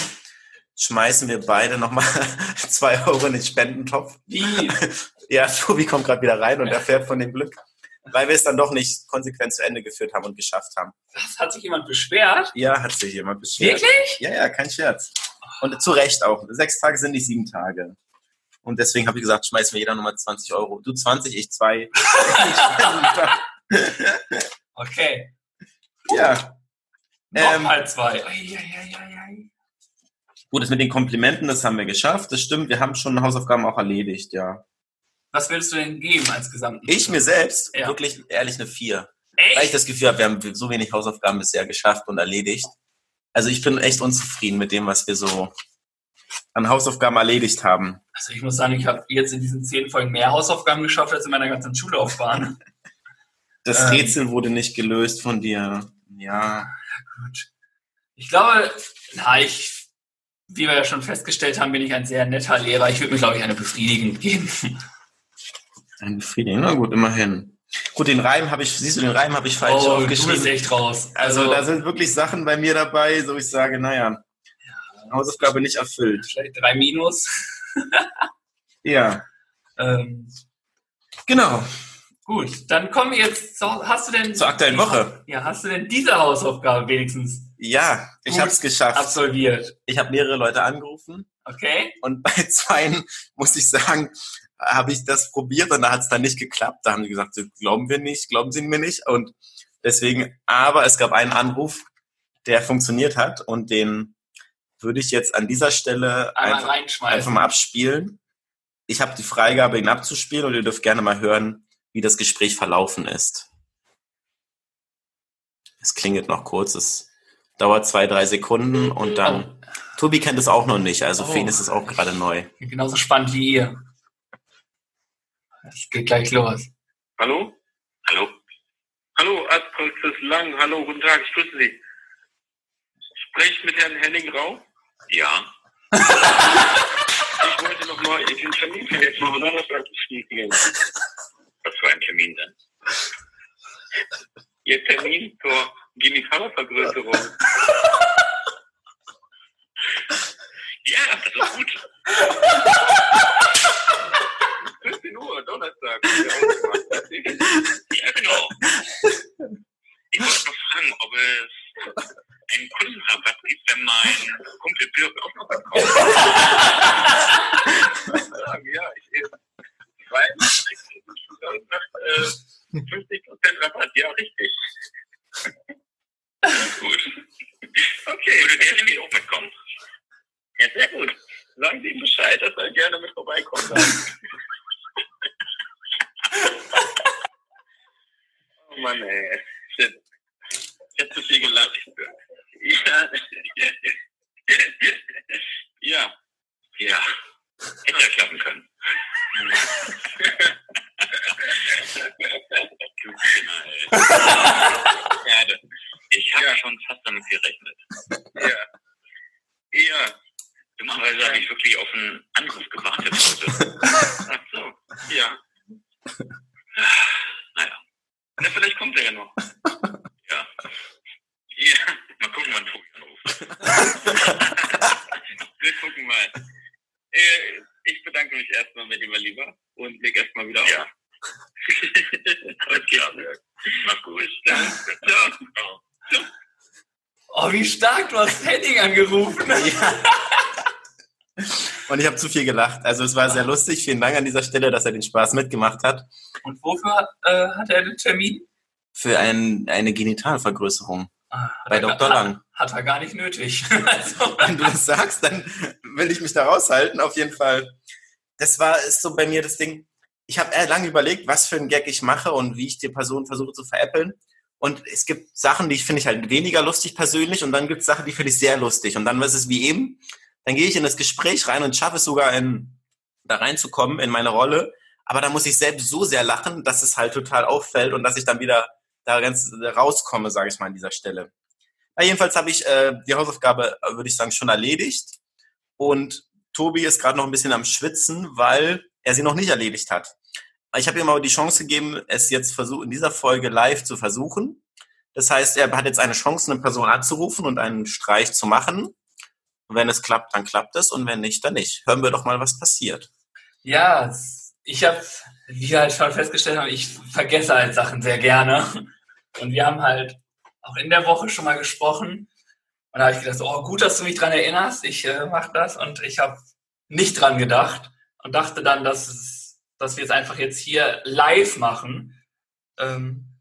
Schmeißen wir beide nochmal zwei Euro in den Spendentopf. Wie? Ja, Tobi kommt gerade wieder rein und erfährt von dem Glück, weil wir es dann doch nicht konsequent zu Ende geführt haben und geschafft haben. Was, hat sich jemand beschwert? Ja, hat sich jemand beschwert. Wirklich? Ja, ja, kein Scherz. Und zu Recht auch. Sechs Tage sind nicht sieben Tage. Und deswegen habe ich gesagt, schmeißen wir jeder nochmal 20 Euro. Du 20, ich zwei. Okay. ja, Ähm, Nochmal zwei. Ei, ei, ei, ei, ei. gut, das mit den Komplimenten, das haben wir geschafft. Das stimmt, wir haben schon Hausaufgaben auch erledigt, ja. Was willst du denn geben als Gesamten? Ich mir selbst, Ja. wirklich ehrlich eine vier. Weil ich Echt? das Gefühl habe, wir haben so wenig Hausaufgaben bisher geschafft und erledigt. Also ich bin echt unzufrieden mit dem, was wir so an Hausaufgaben erledigt haben. Also ich muss sagen, ich habe jetzt in diesen zehn Folgen mehr Hausaufgaben geschafft als in meiner ganzen Schullaufbahn. Das Ähm. Rätsel wurde nicht gelöst von dir. Ja. Gut. Ich glaube, na, ich, wie wir ja schon festgestellt haben, bin ich ein sehr netter Lehrer. Ich würde mir, glaube ich, eine befriedigend geben. Ein Befriedigung. Na gut, immerhin. Gut, den Reim habe ich, siehst du, den Reim habe ich falsch oh, du bist aufgeschrieben. echt raus. Also, Also, da sind wirklich Sachen bei mir dabei, so ich sage, naja, Hausaufgabe nicht erfüllt. vielleicht drei Minus. Ja, Ähm, genau. gut, dann kommen wir jetzt zu, hast du denn Zur aktuellen Woche. Ja, hast du denn diese Hausaufgabe wenigstens Ja, ich habe es geschafft. absolviert? Ich habe mehrere Leute angerufen Okay? und bei zweien muss ich sagen, habe ich das probiert und da hat es dann nicht geklappt. Da haben die gesagt, glauben wir nicht, glauben Sie mir nicht. Und deswegen, aber es gab einen Anruf, der funktioniert hat und den würde ich jetzt an dieser Stelle einfach, einfach mal abspielen. Ich habe die Freigabe, ihn abzuspielen und ihr dürft gerne mal hören, wie das Gespräch verlaufen ist. Es klingelt noch kurz, es dauert zwei, drei Sekunden und dann. Oh. Tobi kennt es auch noch nicht, also oh. für ihn ist es auch gerade neu. Genauso spannend wie ihr. Es geht gleich los. Hallo? Hallo? Hallo, Arztpraxis Lang. Hallo, guten Tag, ich grüße Sie. Spreche ich mit Herrn Henning Rau? Ja. ich wollte noch mal den Termin für jetzt mal Donnerstag bestätigen. Was für ein Termin denn? Ihr Termin zur Genitalvergrößerung. ja, also gut. 15 Uhr, Donnerstag. ja, genau. Ich wollte noch fragen, ob es einen Kundenrabatt gibt, wenn mein Kumpel Birk auch noch was kauft. ja, ich, ich weiß, äh, 50% Rabatt, ja, richtig. gut. Okay. Würde der nämlich auch mitkommen? Ja, sehr gut. Sagen Sie ihm Bescheid, dass er gerne mit vorbeikommen darf. oh Mann, ey. Shit. Ich hab zu viel gelacht. Ja. ja. Ja. Hätte ja klappen können. du Kinder, ey. Ich habe ja. schon fast damit gerechnet. Ja. Ja. Dummerweise habe ich wirklich auf einen Anruf gewartet heute. Ach so. Ja. Naja. Na, vielleicht kommt er ja noch. Ja. Ja. Mal gucken, wann Tobi anruft. Wir gucken mal. Äh, ich bedanke mich erstmal mit lieber lieber und leg erstmal wieder auf. Ja. Alles klar. Mach gut. Danke. Ciao. Ciao. Oh, wie stark, Henning angerufen. Ja. Und ich habe zu viel gelacht. Also es war sehr lustig. Vielen Dank an dieser Stelle, dass er den Spaß mitgemacht hat. Und wofür äh, hat er den Termin? Für ein, eine Genitalvergrößerung. Ah, bei Dr. Lang. Hat, hat, er gar nicht nötig. also. Wenn du das sagst, dann will ich mich da raushalten, auf jeden Fall. Das war ist so bei mir das Ding. Ich habe lange überlegt, was für einen Gag ich mache und wie ich die Person versuche zu veräppeln. Und es gibt Sachen, die finde ich halt weniger lustig persönlich und dann gibt es Sachen, die finde ich sehr lustig. Und dann ist es wie eben dann gehe ich in das Gespräch rein und schaffe es sogar in, da reinzukommen in meine Rolle. Aber da muss ich selbst so sehr lachen, dass es halt total auffällt und dass ich dann wieder da ganz rauskomme, sage ich mal an dieser Stelle. Ja, jedenfalls habe ich äh, die Hausaufgabe, würde ich sagen, schon erledigt. Und Tobi ist gerade noch ein bisschen am Schwitzen, weil er sie noch nicht erledigt hat. Ich habe ihm aber die Chance gegeben, es jetzt in dieser Folge live zu versuchen. Das heißt, er hat jetzt eine Chance, eine Person anzurufen und einen Streich zu machen. Und wenn es klappt, dann klappt es und wenn nicht, dann nicht. Hören wir doch mal, was passiert. Ja, ich habe, wie wir halt schon festgestellt haben, ich vergesse halt Sachen sehr gerne. Und wir haben halt auch in der Woche schon mal gesprochen. Und da habe ich gedacht, oh, gut, dass du mich dran erinnerst. Ich äh, mache das. Und ich habe nicht dran gedacht und dachte dann, dass, es, dass wir es einfach jetzt hier live machen. Ähm,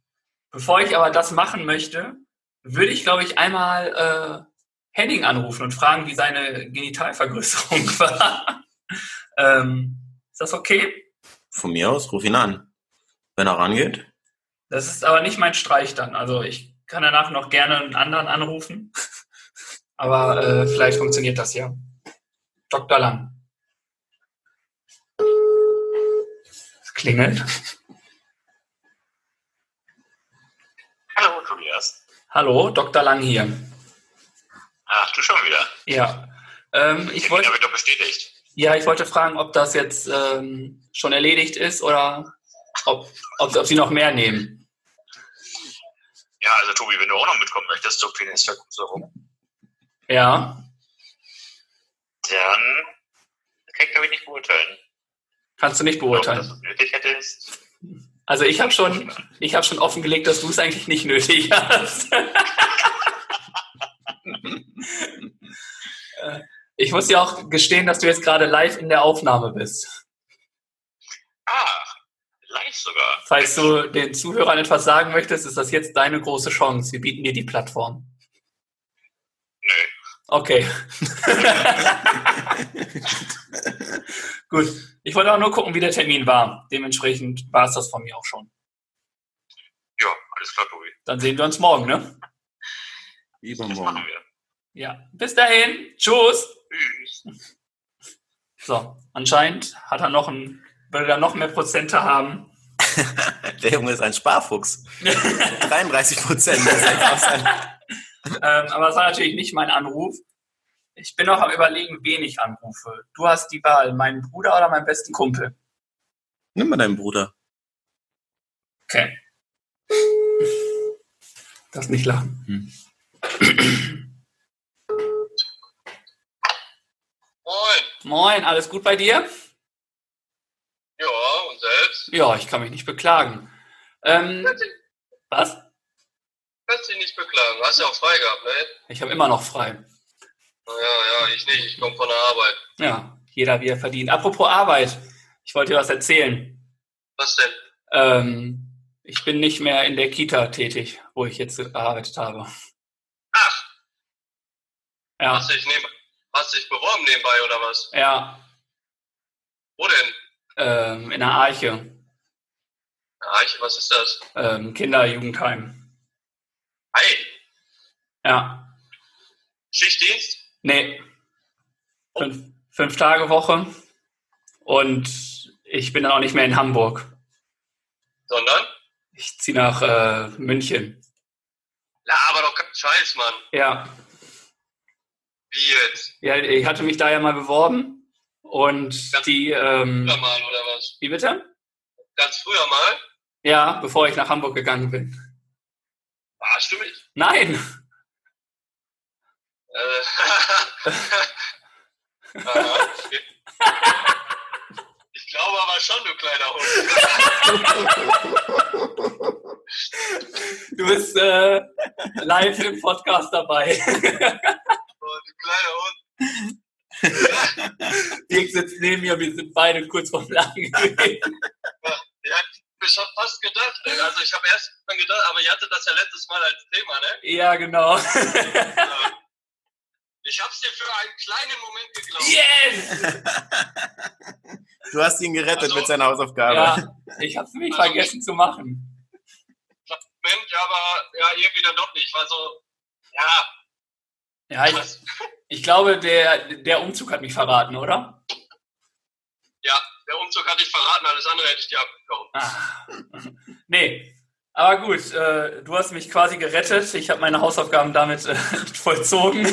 bevor ich aber das machen möchte, würde ich, glaube ich, einmal äh, Henning anrufen und fragen, wie seine Genitalvergrößerung war. ähm, ist das okay? Von mir aus, ruf ihn an. Wenn er rangeht. Das ist aber nicht mein Streich dann. Also ich kann danach noch gerne einen anderen anrufen. aber äh, vielleicht funktioniert das ja. Dr. Lang. Es klingelt. Hallo, Tobias. Hallo, Dr. Lang hier. Ach, du schon wieder? Ja. Ähm, ich wollte. doch bestätigt. Ja, ich wollte fragen, ob das jetzt ähm, schon erledigt ist oder ob, ob, ob Sie noch mehr nehmen. Ja, also Tobi, wenn du auch noch mitkommen möchtest zur Penisvergrößerung. Ja. Dann kann ich glaube ich nicht beurteilen. Kannst du nicht beurteilen. Ob du nötig hättest. Also ich habe schon, ich habe schon offengelegt, dass du es eigentlich nicht nötig hast. ich muss dir auch gestehen, dass du jetzt gerade live in der Aufnahme bist. Falls du den Zuhörern etwas sagen möchtest, ist das jetzt deine große Chance. Wir bieten dir die Plattform. Nee. Okay. Gut. Ich wollte auch nur gucken, wie der Termin war. Dementsprechend war es das von mir auch schon. Ja, alles klar, Tobi. Dann sehen wir uns morgen, ne? Übermorgen. Ja. Bis dahin. Tschüss. Tschüss. So. Anscheinend hat er noch ein, will er noch mehr Prozente haben. Der Junge ist ein Sparfuchs. 33 Prozent. Ähm, aber das war natürlich nicht mein Anruf. Ich bin noch am überlegen, wen ich anrufe. Du hast die Wahl, meinen Bruder oder meinen besten Kumpel. Nimm mal deinen Bruder. Okay. Das nicht lachen. Moin. Moin, alles gut bei dir? Ja, und selbst? Ja, ich kann mich nicht beklagen. Ähm, was? Kannst dich nicht beklagen. Hast ja auch frei gehabt, ne? Ich habe immer noch frei. Ja, ja, ich nicht. Ich komme von der Arbeit. Ja, jeder wie er verdient. Apropos Arbeit, ich wollte dir was erzählen. Was denn? Ähm, ich bin nicht mehr in der Kita tätig, wo ich jetzt gearbeitet habe. Ach, Ja, hast dich, neben, hast dich beworben nebenbei oder was? ja, Wo denn? ähm, in der Arche, Eiche, was ist das? ähm, Kinderjugendheim. Hi, Ja, Schichtdienst? nee, fünf, fünf Tage Woche und ich bin dann auch nicht mehr in Hamburg. Sondern? Ich ziehe nach äh, München. Aber doch kein Scheiß, Mann. Ja, Wie jetzt? ja, ich hatte mich da ja mal beworben und die, ähm, Früher mal oder was? wie bitte? Ganz früher mal? Ja, bevor ich nach Hamburg gegangen bin. Warst du mich? Nein! Äh. Ich glaube aber schon, du kleiner Hund. Du bist äh, live im Podcast dabei. Oh, du kleiner Hund. Dirk sitzt neben mir, wir sind beide kurz vorm Lachen gewesen. Ja, ich hab mir schon fast gedacht. ey. Also ich habe erst dran gedacht, aber ihr hattet das ja letztes Mal als Thema, ne? Ja, genau. Ich hab's dir für einen kleinen Moment geglaubt. Yes! Du hast ihn gerettet Also- mit seiner Hausaufgabe. Ja, ich habe es nämlich vergessen zu machen. Moment, aber ja, irgendwie dann doch nicht. War so, ja, Ja, ich, ich glaube, der, der Umzug hat mich verraten, oder? Ja, der Umzug hatte ich verraten, alles andere hätte ich dir abgekauft. Ah. Nee. Aber gut, äh, du hast mich quasi gerettet. Ich habe meine Hausaufgaben damit äh, vollzogen.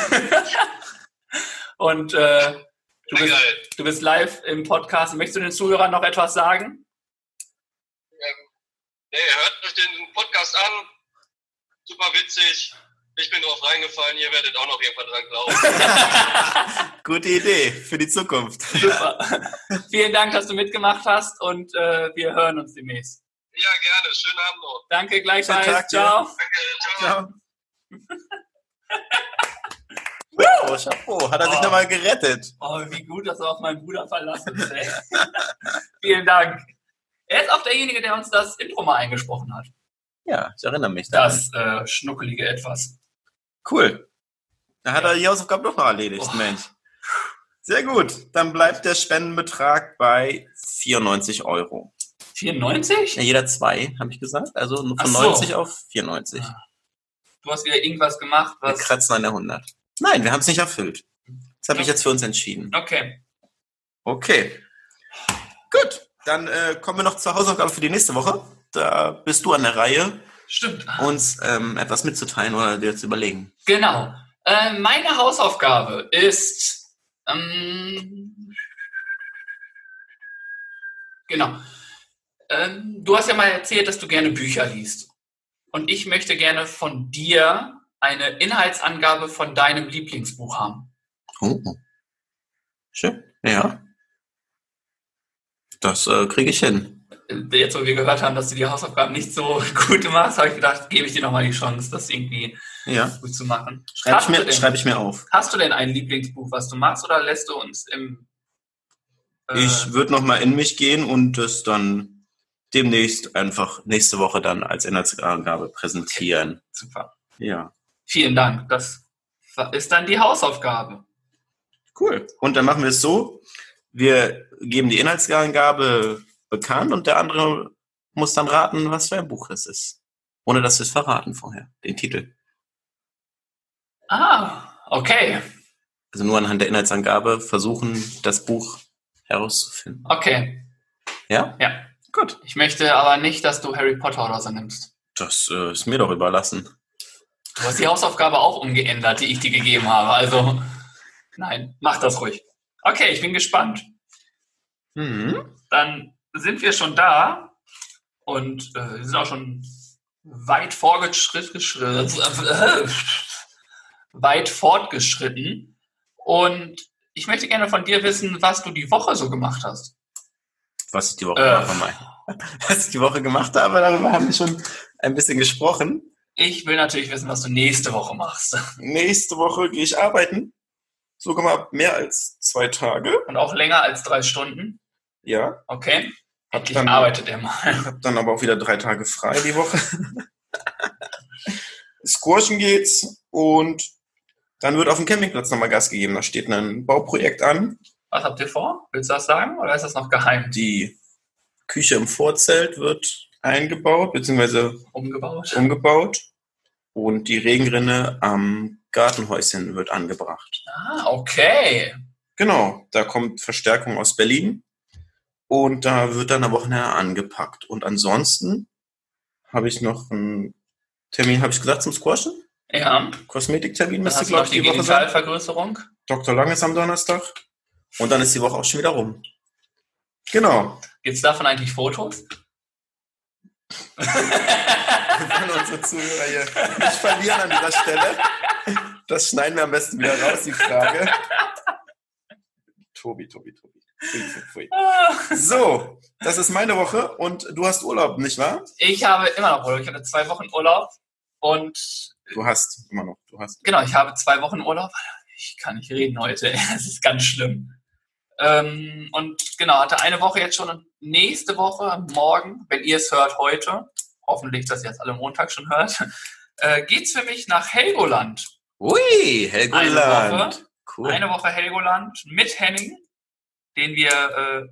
Und äh, du, bist, du bist live im Podcast. Möchtest du den Zuhörern noch etwas sagen? Nee, hört euch den Podcast an. Super witzig. Ich bin drauf reingefallen, ihr werdet auch noch irgendwann dran glauben. Gute Idee für die Zukunft. Super. Vielen Dank, dass du mitgemacht hast und äh, wir hören uns demnächst. ja, gerne. Schönen Abend noch. Danke gleichfalls. Tag. Ciao. Danke, ciao. Ciao. Oh, Chapeau. Hat er sich Oh. nochmal gerettet. Oh, wie gut, dass du auf meinen Bruder verlassen bist. Ey. Vielen Dank. Er ist auch derjenige, der uns das Intro mal eingesprochen hat. Ja, ich erinnere mich daran. Das äh, schnuckelige Etwas. Cool. Da hat er die Hausaufgabe doch noch erledigt, Oh. Mensch. Sehr gut. Dann bleibt der Spendenbetrag bei 94 Euro. 94? Ja, jeder zwei, habe ich gesagt. Also von Ach so. 90 auf 94. Ah, Du hast wieder irgendwas gemacht, Wir was. kratzen an der 100. Nein, wir haben es nicht erfüllt. Das habe ich jetzt für uns entschieden. Okay. Okay. Gut. Dann äh, kommen wir noch zur Hausaufgabe für die nächste Woche. Da bist du an der Reihe, Stimmt. uns ähm, etwas mitzuteilen oder dir zu überlegen. Genau. Äh, meine Hausaufgabe ist. Ähm, genau. Ähm, du hast ja mal erzählt, dass du gerne Bücher liest. Und ich möchte gerne von dir eine Inhaltsangabe von deinem Lieblingsbuch haben. Oh. Schön. Ja. Das äh, kriege ich hin. Jetzt, wo wir gehört haben, dass du die Hausaufgaben nicht so gut machst, habe ich gedacht, gebe ich dir nochmal die Chance, das irgendwie Ja. gut zu machen. Schreibe ich, mir- denn- schreib ich mir auf. Hast du denn ein Lieblingsbuch, was du machst, oder lässt du uns im. äh, Ich würde noch mal in mich gehen und das dann demnächst einfach nächste Woche dann als Inhaltsangabe präsentieren. Super. Ja. Vielen Dank. Das ist dann die Hausaufgabe. Cool. Und dann machen wir es so, wir geben die Inhaltsangabe bekannt und der andere muss dann raten, was für ein Buch es ist. Ohne dass wir es verraten vorher, den Titel. Ah, okay. Also nur anhand der Inhaltsangabe versuchen, das Buch herauszufinden. Okay. Ja? Ja. Gut. Ich möchte aber nicht, dass du Harry Potter oder so nimmst. Das äh, ist mir doch überlassen. Du hast die Hausaufgabe auch umgeändert, die ich dir gegeben habe. Also, nein, mach das ruhig. Okay, ich bin gespannt. Mhm. Dann sind wir schon da und äh, wir sind auch schon weit fortgeschritten, weit fortgeschritten. Und ich möchte gerne von dir wissen, was du die Woche so gemacht hast. Was ich die Woche Äh. gemacht habe. Was ich die Woche gemacht habe, darüber haben wir schon ein bisschen gesprochen. Ich will natürlich wissen, was du nächste Woche machst. Nächste Woche gehe ich arbeiten. Sogar mal mehr als zwei Tage. Und auch länger als drei Stunden. Ja. Okay. Hab Endlich dann, arbeitet er mal. hab dann aber auch wieder drei Tage frei die Woche. Squashen geht's und dann wird auf dem Campingplatz nochmal Gas gegeben. Da steht ein Bauprojekt an. Was habt ihr vor? Willst du das sagen oder ist das noch geheim? Die Küche im Vorzelt wird eingebaut bzw. Umgebaut? umgebaut und die Regenrinne am Gartenhäuschen wird angebracht. Ah, okay. Genau, da kommt Verstärkung aus Berlin und da wird dann am Wochenende angepackt. Und ansonsten habe ich noch einen Termin, habe ich gesagt, zum Squashen? Ja. Kosmetiktermin müsste, glaube ich, die die Woche sein. Genitalvergrößerung. Dr. Lang ist am Donnerstag. Und dann ist die Woche auch schon wieder rum. Genau. Gibt's davon eigentlich Fotos? Von unsere Zuhörer hier nicht verlieren an dieser Stelle. Das schneiden wir am besten wieder raus, die Frage. Tobi, Tobi, Tobi. So, das ist meine Woche und du hast Urlaub, nicht wahr? Ich habe immer noch Urlaub. Ich hatte zwei Wochen Urlaub und Du hast immer noch, du hast. genau, ich habe zwei Wochen Urlaub. Ich kann nicht reden heute. Es ist ganz schlimm. Ähm, und genau, hatte eine Woche jetzt schon und nächste Woche, morgen, wenn ihr es hört heute, hoffentlich, dass ihr es alle Montag schon hört, äh, geht's für mich nach Helgoland. Ui, Helgoland. Cool. Eine Woche Helgoland mit Henning, den wir äh,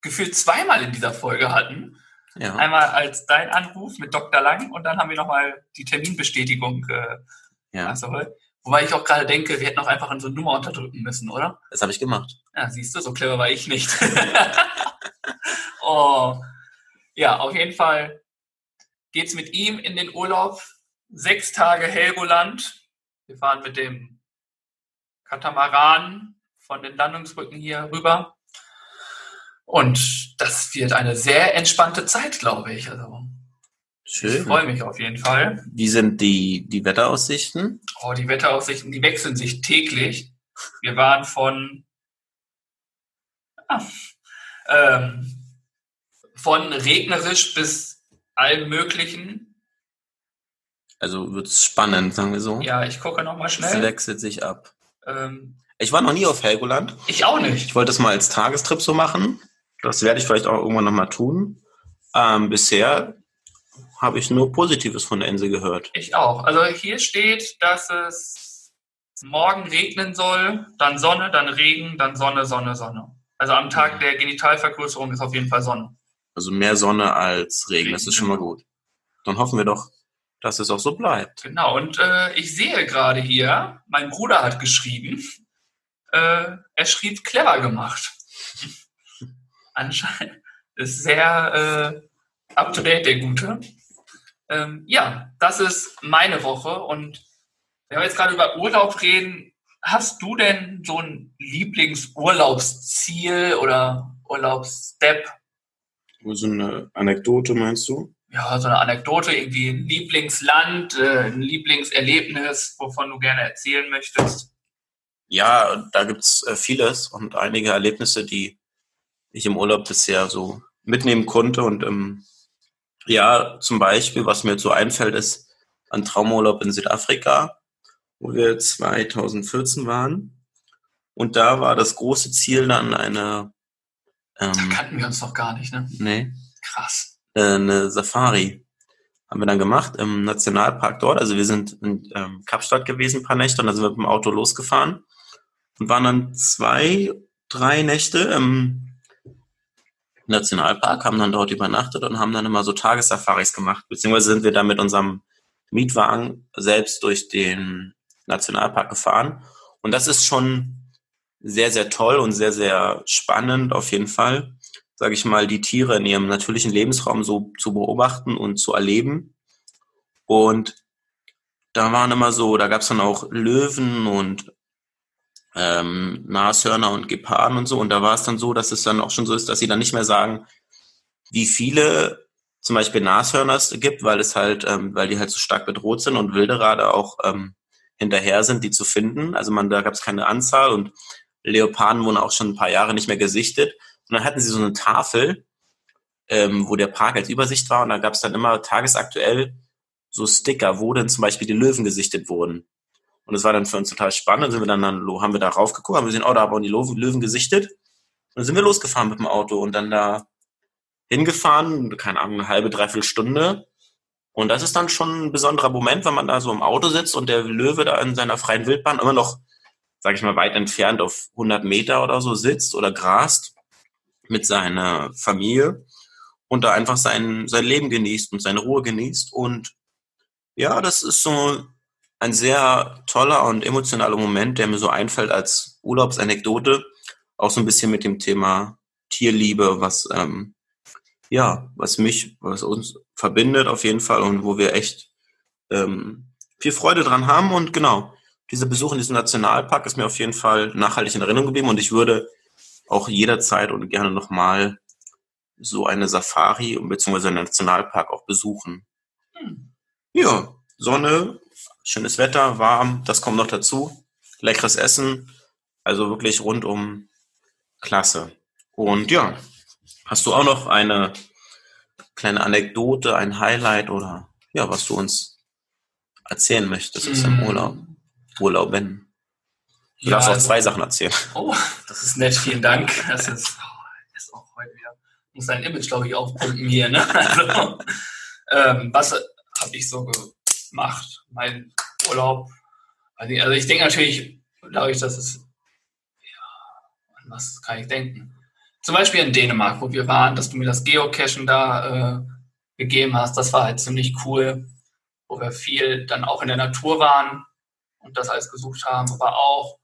gefühlt zweimal in dieser Folge hatten. Ja. Einmal als dein Anruf mit Dr. Lang und dann haben wir nochmal die Terminbestätigung äh, ja, nachgeholt. Wobei ich auch gerade denke, wir hätten auch einfach unsere Nummer unterdrücken müssen, oder? das habe ich gemacht. Ja, siehst du, so clever war ich nicht. oh. Ja, auf jeden Fall geht's mit ihm in den Urlaub. Sechs Tage Helgoland. Wir fahren mit dem Katamaran von den Landungsbrücken hier rüber. Und das wird eine sehr entspannte Zeit, glaube ich. Also, ich Schön. freue mich auf jeden Fall. Wie sind die, die Wetteraussichten? Oh, die Wetteraussichten, die wechseln sich täglich. Wir waren von, ah, ähm, von regnerisch bis allem Möglichen. Also wird es spannend, sagen wir so. Ja, ich gucke nochmal Es schnell. wechselt sich ab. Ähm, Ich war noch nie auf Helgoland. ich auch nicht. Ich wollte das mal als Tagestrip so machen. Das werde ich vielleicht auch irgendwann nochmal tun. Ähm, bisher habe ich nur Positives von der Insel gehört. Ich auch. Also hier steht, dass es morgen regnen soll, dann Sonne, dann Regen, dann Sonne, Sonne, Sonne. Also am Tag der Genitalvergrößerung ist auf jeden Fall Sonne. Also mehr Sonne als Regen, das ist schon mal gut. Dann hoffen wir doch, dass es auch so bleibt. Genau, und äh, ich sehe gerade hier, mein Bruder hat geschrieben, äh, er schrieb clever gemacht. Anscheinend ist sehr äh, up to date, der Gute. Ähm, ja, das ist meine Woche und wenn wir jetzt gerade über Urlaub reden, hast du denn so ein Lieblingsurlaubsziel oder Urlaubsstep? So eine Anekdote meinst du? ja, so eine Anekdote, irgendwie ein Lieblingsland, äh, ein Lieblingserlebnis, wovon du gerne erzählen möchtest. Ja, da gibt's äh, vieles und einige Erlebnisse, die ich im Urlaub bisher so mitnehmen konnte. Und ähm, ja, zum Beispiel, was mir jetzt so einfällt, ist ein Traumurlaub in Südafrika, wo wir 2014 waren. Und da war das große Ziel dann eine, Da ähm, kannten wir uns noch gar nicht, ne? nee, Krass. äh, eine Safari. Haben wir dann gemacht im Nationalpark dort. Also wir sind in ähm, Kapstadt gewesen, ein paar Nächte, und dann sind wir mit dem Auto losgefahren und waren dann zwei, drei Nächte im Nationalpark, haben dann dort übernachtet und haben dann immer so Tagessafaris gemacht. Beziehungsweise sind wir dann mit unserem Mietwagen selbst durch den Nationalpark gefahren. Und das ist schon sehr, sehr toll und sehr, sehr spannend auf jeden Fall, sage ich mal, die Tiere in ihrem natürlichen Lebensraum so zu beobachten und zu erleben. Und da waren immer so, da gab es dann auch Löwen und ähm, Nashörner und Geparden und so. Und da war es dann so, dass es dann auch schon so ist, dass sie dann nicht mehr sagen, wie viele zum Beispiel Nashörner es gibt, weil es halt, ähm, weil die halt so stark bedroht sind und Wilderade auch ähm, hinterher sind, die zu finden. Also man, da gab es keine Anzahl und Leoparden wurden auch schon ein paar Jahre nicht mehr gesichtet. Und dann hatten sie so eine Tafel, ähm, wo der Park als Übersicht war und da gab es dann immer tagesaktuell so Sticker, wo denn zum Beispiel die Löwen gesichtet wurden. Und es war dann für uns total spannend. Sind wir dann, dann haben wir da raufgeguckt, haben wir gesehen, oh, da haben die Löwen, Löwen gesichtet. Und dann sind wir losgefahren mit dem Auto und dann da hingefahren, keine Ahnung, eine halbe, dreiviertel Stunde. Und das ist dann schon ein besonderer Moment, wenn man da so im Auto sitzt und der Löwe da in seiner freien Wildbahn immer noch, sag ich mal, weit entfernt auf 100 Meter oder so sitzt oder grast mit seiner Familie und da einfach sein, sein Leben genießt und seine Ruhe genießt. Und ja, das ist so ein sehr toller und emotionaler Moment, der mir so einfällt als Urlaubsanekdote, auch so ein bisschen mit dem Thema Tierliebe, was ähm, ja, was mich, was uns verbindet auf jeden Fall und wo wir echt ähm, viel Freude dran haben. Und genau, dieser Besuch in diesem Nationalpark ist mir auf jeden Fall nachhaltig in Erinnerung geblieben und ich würde auch jederzeit und gerne nochmal so eine Safari bzw. einen Nationalpark auch besuchen. Hm. Ja, Sonne, schönes Wetter, warm, das kommt noch dazu. Leckeres Essen, also wirklich rundum klasse. Und ja, hast du auch noch eine kleine Anekdote, ein Highlight oder ja, was du uns erzählen möchtest aus dem hm. Urlaub? Urlauben. Du ja, darfst auch also, zwei Sachen erzählen. Oh, das ist nett, vielen Dank. Das ist, oh, ist auch heute wieder, muss sein Image, glaube ich, aufpumpen hier. Ne? Also, ähm, was habe ich so gemacht? Mein Urlaub. Also ich denke natürlich, dadurch, dass es, ja, an was kann ich denken? Zum Beispiel in Dänemark, wo wir waren, dass du mir das Geocachen da äh, gegeben hast, das war halt ziemlich cool, wo wir viel dann auch in der Natur waren und das alles gesucht haben, aber auch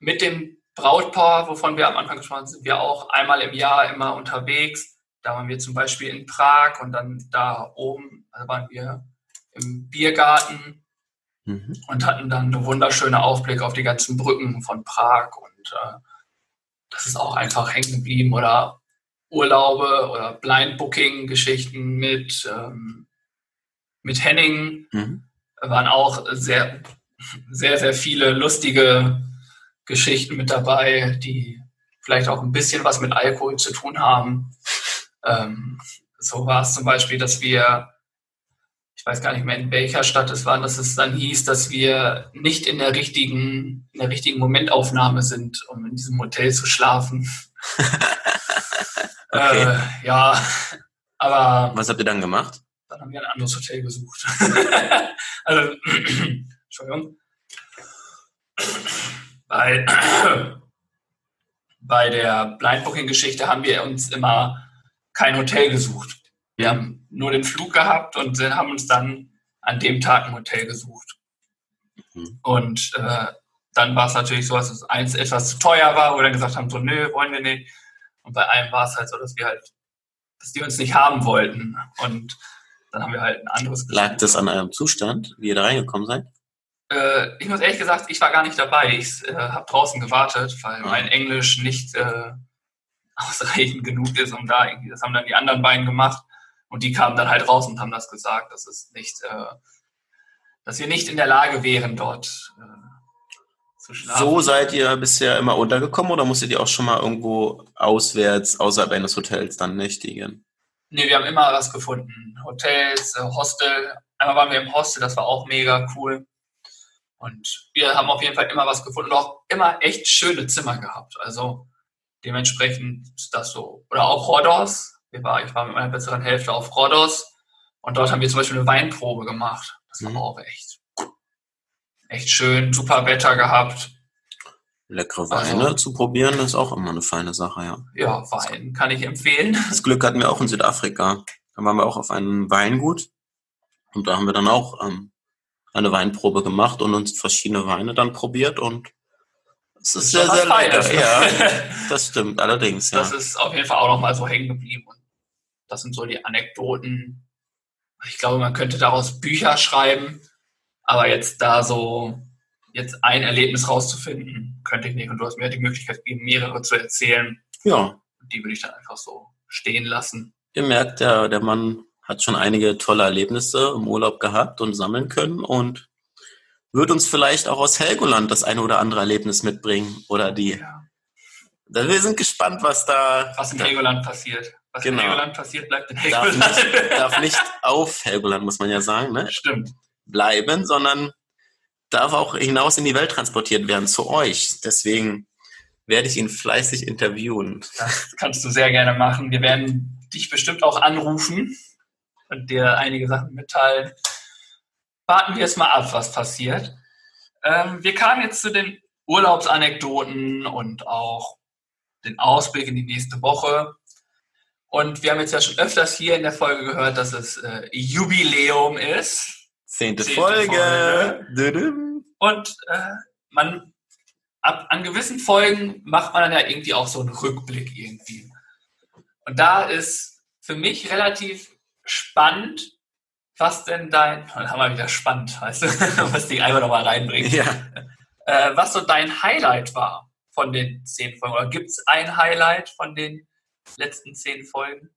mit dem Brautpaar, wovon wir am Anfang gesprochen haben, sind wir auch einmal im Jahr immer unterwegs. Da waren wir zum Beispiel in Prag und dann da oben, also waren wir im Biergarten mhm. und hatten dann einen wunderschönen Aufblick auf die ganzen Brücken von Prag und äh, das ist auch einfach hängen geblieben oder Urlaube oder Blind Booking Geschichten mit ähm, mit Henning mhm. waren auch sehr sehr sehr viele lustige Geschichten mit dabei, die vielleicht auch ein bisschen was mit Alkohol zu tun haben. Ähm, so war es zum Beispiel, dass wir, ich weiß gar nicht mehr in welcher Stadt es war, dass es dann hieß, dass wir nicht in der richtigen, in der richtigen Momentaufnahme sind, um in diesem Hotel zu schlafen. okay. Äh, ja, aber. Was habt ihr dann gemacht? Dann haben wir ein anderes Hotel gesucht. also, Entschuldigung bei, bei der Blindbooking-Geschichte haben wir uns immer kein Hotel gesucht. Wir haben nur den Flug gehabt und haben uns dann an dem Tag ein Hotel gesucht. Mhm. Und äh, dann war es natürlich so, dass es eins etwas zu teuer war, wo wir dann gesagt haben, so, nö, wollen wir nicht. Und bei einem war es halt so, dass wir halt, dass die uns nicht haben wollten. Und dann haben wir halt ein anderes Lag das an eurem Zustand, wie ihr da reingekommen seid? Äh, ich muss ehrlich gesagt, ich war gar nicht dabei. Ich äh, habe draußen gewartet, weil mein Englisch nicht äh, ausreichend genug ist, um da irgendwie, das haben dann die anderen beiden gemacht und die kamen dann halt raus und haben das gesagt, dass es nicht, äh, dass wir nicht in der Lage wären, dort äh, zu schlafen. So seid ihr bisher immer untergekommen oder musstet ihr auch schon mal irgendwo auswärts, außerhalb eines Hotels dann nächtigen? Nee, wir haben immer was gefunden. Hotels, äh, Hostel. Einmal waren wir im Hostel, das war auch mega cool. Und wir haben auf jeden Fall immer was gefunden und auch immer echt schöne Zimmer gehabt. Also dementsprechend ist das so. Oder auch Hordors wir war, ich war mit meiner besseren Hälfte auf Rhodos und dort haben wir zum Beispiel eine Weinprobe gemacht. Das war Mhm. auch echt, echt schön, super Wetter gehabt. Leckere Also- Weine zu probieren ist auch immer eine feine Sache, ja. Ja, Wein kann ich empfehlen. Das Glück hatten wir auch in Südafrika. Da waren wir auch auf einem Weingut und da haben wir dann auch ähm, eine Weinprobe gemacht und uns verschiedene Weine dann probiert und es ist sehr, Schon sehr was lecker. Ja, das stimmt allerdings, ja. Das ist auf jeden Fall auch noch mal so hängen geblieben. Das sind so die Anekdoten. Ich glaube, man könnte daraus Bücher schreiben, aber jetzt da so jetzt ein Erlebnis rauszufinden, könnte ich nicht. Und du hast mir die Möglichkeit gegeben, mehrere zu erzählen. Ja, Und die würde ich dann einfach so stehen lassen. ihr merkt, der, der Mann hat schon einige tolle Erlebnisse im Urlaub gehabt und sammeln können und wird uns vielleicht auch aus Helgoland das eine oder andere Erlebnis mitbringen oder die. Ja. Wir sind gespannt, was da Was in Helgoland passiert. Was Genau. in Helgoland passiert, bleibt in darf Helgoland. nicht, darf nicht auf Helgoland, muss man ja sagen, ne? Stimmt. bleiben, sondern darf auch hinaus in die Welt transportiert werden zu euch. Deswegen werde ich ihn fleißig interviewen. Das kannst du sehr gerne machen. Wir werden dich bestimmt auch anrufen und dir einige Sachen mitteilen. Warten wir es mal ab, was passiert. Ähm, wir kamen jetzt zu den Urlaubsanekdoten und auch den Ausblick in die nächste Woche. Und wir haben jetzt ja schon öfters hier in der Folge gehört, dass es äh, Jubiläum ist. Zehnte, Zehnte Folge. Düdüm. Und äh, man ab, an gewissen Folgen macht man dann ja irgendwie auch so einen Rückblick irgendwie. Und da ist für mich relativ spannend, was denn dein, dann haben wir wieder spannend, weißt du, was die einfach nochmal reinbringt, Ja. äh, was so dein Highlight war von den zehn Folgen. Oder gibt es ein Highlight von den letzten zehn Folgen?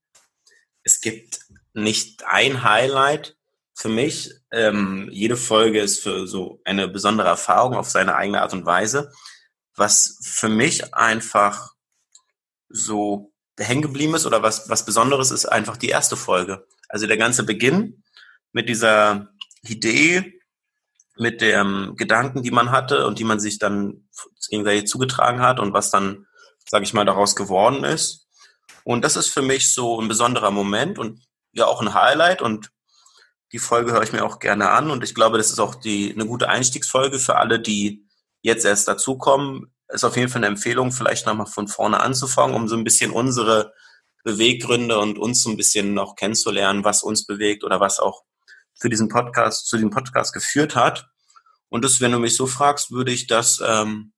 Es gibt nicht ein Highlight für mich. Ähm, jede Folge ist für so eine besondere Erfahrung auf seine eigene Art und Weise. Was für mich einfach so hängen geblieben ist oder was, was Besonderes ist einfach die erste Folge. Also der ganze Beginn mit dieser Idee, mit dem Gedanken, die man hatte und die man sich dann gegenseitig zugetragen hat und was dann, sage ich mal, daraus geworden ist. Und das ist für mich so ein besonderer Moment und ja auch ein Highlight und die Folge höre ich mir auch gerne an und ich glaube, das ist auch die, eine gute Einstiegsfolge für alle, die jetzt erst dazukommen. Ist auf jeden Fall eine Empfehlung, vielleicht nochmal von vorne anzufangen, um so ein bisschen unsere Beweggründe und uns so ein bisschen noch kennenzulernen, was uns bewegt oder was auch für diesen Podcast, zu diesem Podcast geführt hat. Und das, wenn du mich so fragst, würde ich das ähm,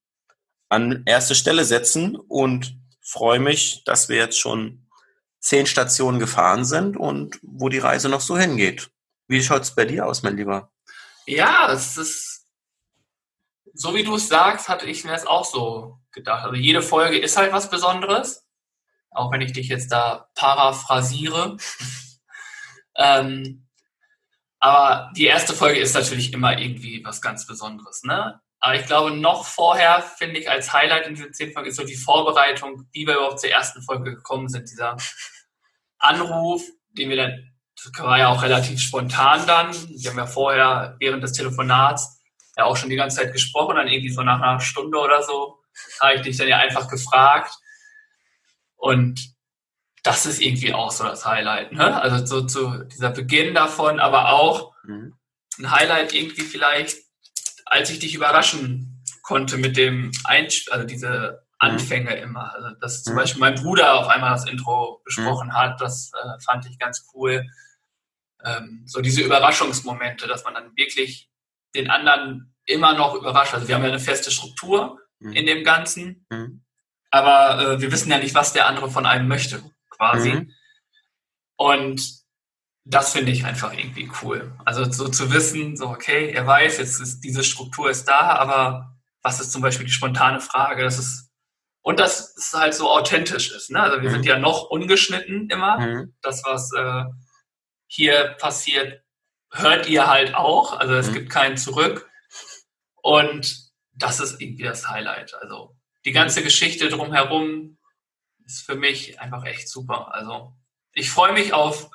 an erste Stelle setzen und freue mich, dass wir jetzt schon zehn Stationen gefahren sind und wo die Reise noch so hingeht. Wie schaut's bei dir aus, mein Lieber? Ja, es ist, so wie du es sagst, hatte ich mir das auch so gedacht. Also jede Folge ist halt was Besonderes, auch wenn ich dich jetzt da paraphrasiere. ähm, aber die erste Folge ist natürlich immer irgendwie was ganz Besonderes, ne? Aber ich glaube, noch vorher finde ich als Highlight in diesen zehn Folgen ist so die Vorbereitung, wie wir überhaupt zur ersten Folge gekommen sind. Dieser Anruf, den wir dann, das war ja auch relativ spontan dann. Wir haben ja vorher während des Telefonats ja auch schon die ganze Zeit gesprochen, dann irgendwie so nach einer Stunde oder so habe ich dich dann ja einfach gefragt. Und das ist irgendwie auch so das Highlight, ne? Also so zu dieser Beginn davon, aber auch Mhm. ein Highlight irgendwie vielleicht, als ich dich überraschen konnte mit dem Einsp also diese Anfänge immer. Also dass zum Mhm. Beispiel mein Bruder auf einmal das Intro besprochen hat, das äh, fand ich ganz cool. Ähm, so diese Überraschungsmomente, dass man dann wirklich den anderen immer noch überrascht. Also wir haben ja eine feste Struktur Mhm. in dem Ganzen, Mhm. aber äh, wir wissen ja nicht, was der andere von einem möchte, quasi. Mhm. Und das finde ich einfach irgendwie cool. Also so zu wissen, so okay, er weiß, jetzt ist diese Struktur ist da, aber was ist zum Beispiel die spontane Frage? Das ist und dass es halt so authentisch ist. Ne? Also wir Mhm. sind ja noch ungeschnitten immer. Mhm. Das, was äh, hier passiert, hört ihr halt auch. Also es Mhm. gibt kein Zurück. Und das ist irgendwie das Highlight. Also die ganze Geschichte drumherum ist für mich einfach echt super. Also ich freue mich auf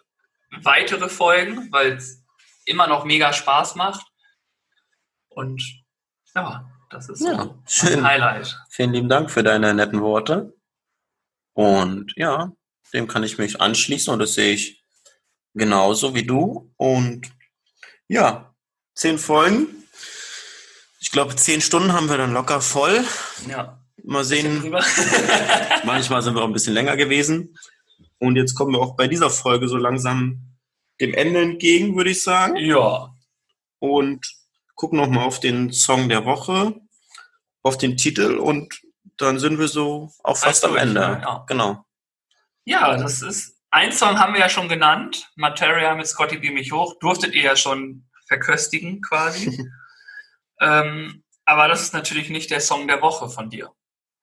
weitere Folgen, weil es immer noch mega Spaß macht. Und ja, das ist so Ja, ein schön. Highlight. Vielen lieben Dank für deine netten Worte. Und ja, dem kann ich mich anschließen und das sehe ich genauso wie du. Und ja, zehn Folgen. Ich glaube, zehn Stunden haben wir dann locker voll. Ja. Mal sehen. Manchmal sind wir auch ein bisschen länger gewesen. Und jetzt kommen wir auch bei dieser Folge so langsam dem Ende entgegen, würde ich sagen. ja. Und gucken nochmal auf den Song der Woche, auf den Titel und dann sind wir so auch fast Fast am Ende. ne? Ja. Genau. Ja, das ist. Ein Song haben wir ja schon genannt. Materia mit Scotty Beam mich hoch. Durftet ihr ja schon verköstigen quasi. ähm, aber das ist natürlich nicht der Song der Woche von dir.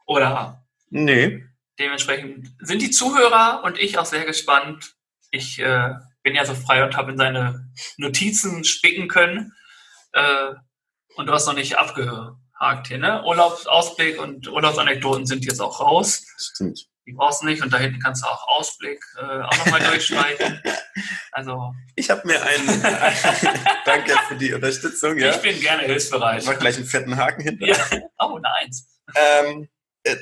Oder Nee. Dementsprechend sind die Zuhörer und ich auch sehr gespannt. Ich äh, bin ja so frei und habe in seine Notizen spicken können. Äh, und du hast noch nicht abgehakt hier, ne? Urlaubsausblick und Urlaubsanekdoten sind jetzt auch raus. Stimmt. Die brauchst du nicht und da hinten kannst du auch Ausblick äh, auch nochmal durchstreichen. Also Ich habe mir einen. Danke für die Unterstützung, ja. ich bin gerne hilfsbereit. Ich mach gleich einen fetten Haken hinter. Ja. Oh, eine Eins. Ähm, äh,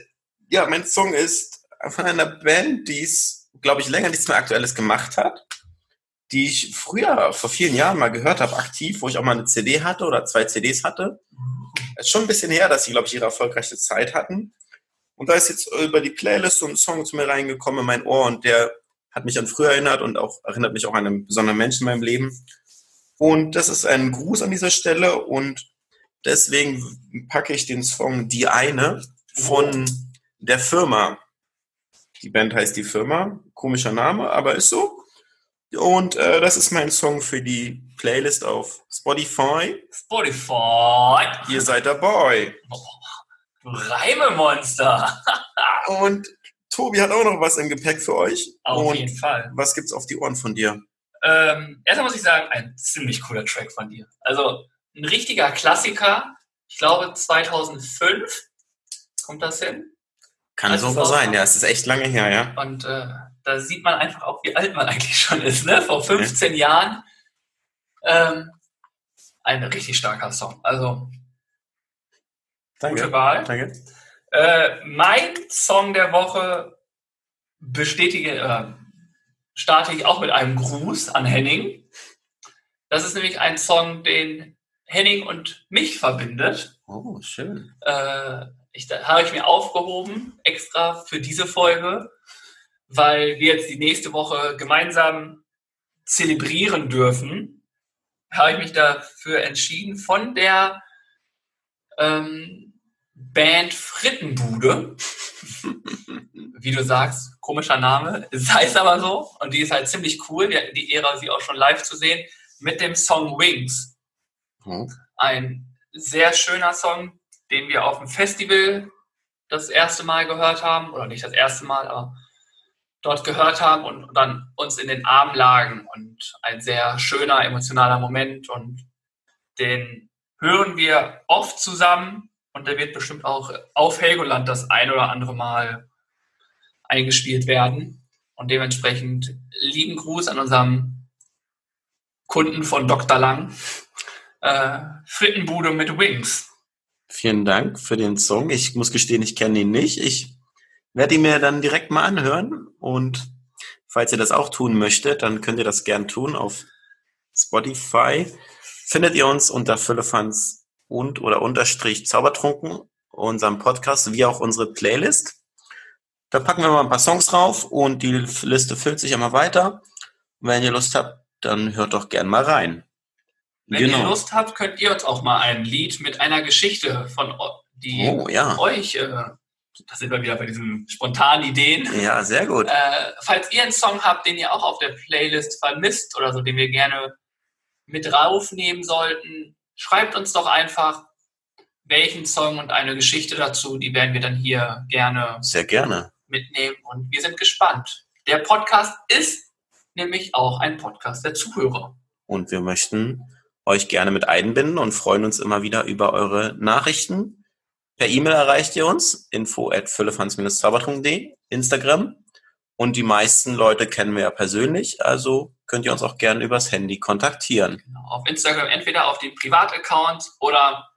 ja, mein Song ist von einer Band, die es, glaube ich, länger nichts mehr Aktuelles gemacht hat, die ich früher, vor vielen Jahren mal gehört habe, aktiv, wo ich auch mal eine CD hatte oder zwei CDs hatte. Es ist schon ein bisschen her, dass sie, glaube ich, ihre erfolgreiche Zeit hatten. Und da ist jetzt über die Playlist so ein Song zu mir reingekommen in mein Ohr und der hat mich an früher erinnert und auch erinnert mich auch an einen besonderen Menschen in meinem Leben. Und das ist ein Gruß an dieser Stelle und deswegen packe ich den Song Die eine von der Firma. Die Band heißt Die Firma. Komischer Name, aber ist so. Und äh, das ist mein Song für die Playlist auf Spotify. Spotify. Ihr seid dabei. Du Reimemonster. Und Tobi hat auch noch was im Gepäck für euch. Auf Und jeden Fall. was gibt's auf die Ohren von dir? Ähm, erstmal muss ich sagen, ein ziemlich cooler Track von dir. Also ein richtiger Klassiker. Ich glaube 2005 kommt das hin. Kann Also so sein, ja. Es ist echt lange her, ja. Und äh, da sieht man einfach auch, wie alt man eigentlich schon ist. Ne? Vor 15 Jahren. Ähm, ein richtig starker Song. Also gute Danke. Wahl. Danke. Äh, mein Song der Woche bestätige, äh, starte ich auch mit einem Gruß an Henning. Das ist nämlich ein Song, den Henning und mich verbindet. Oh, schön. Äh, ich, da habe ich mir aufgehoben, extra für diese Folge, weil wir jetzt die nächste Woche gemeinsam zelebrieren dürfen. Habe ich mich dafür entschieden, von der ähm, Band Frittenbude, wie du sagst, komischer Name, es heißt aber so, und die ist halt ziemlich cool, wir hatten die Ehre, sie auch schon live zu sehen, mit dem Song Wings. Oh. ein sehr schöner Song, den wir auf dem Festival das erste Mal gehört haben, oder nicht das erste Mal, aber dort gehört haben und dann uns in den Arm lagen und ein sehr schöner, emotionaler Moment und den hören wir oft zusammen und der wird bestimmt auch auf Helgoland das ein oder andere Mal eingespielt werden und dementsprechend lieben Gruß an unserem Kunden von Dr. Lang äh, Frittenbude mit Wings. Vielen Dank für den Song. Ich muss gestehen, ich kenne ihn nicht. Ich werde ihn mir dann direkt mal anhören. Und falls ihr das auch tun möchtet, dann könnt ihr das gern tun. Auf Spotify findet ihr uns unter Füllefans und oder unterstrich Zaubertrunken, unserem Podcast, wie auch unsere Playlist. Da packen wir mal ein paar Songs drauf und die Liste füllt sich immer weiter. Wenn ihr Lust habt, dann hört doch gern mal rein. Wenn ihr Lust habt, könnt ihr uns auch mal ein Lied mit einer Geschichte von die Oh, ja. euch, äh, da sind wir wieder bei diesen spontanen Ideen. Ja, sehr gut. Äh, falls ihr einen Song habt, den ihr auch auf der Playlist vermisst oder so, den wir gerne mit raufnehmen sollten, schreibt uns doch einfach welchen Song und eine Geschichte dazu. Die werden wir dann hier gerne Sehr gerne. mitnehmen und wir sind gespannt. Der Podcast ist nämlich auch ein Podcast der Zuhörer. Und wir möchten euch gerne mit einbinden und freuen uns immer wieder über eure Nachrichten. Per E-Mail erreicht ihr uns, info at zaubertrunk.de, Instagram. Und die meisten Leute kennen wir ja persönlich, also könnt ihr uns auch gerne übers Handy kontaktieren. Genau, auf Instagram entweder auf den Privataccount oder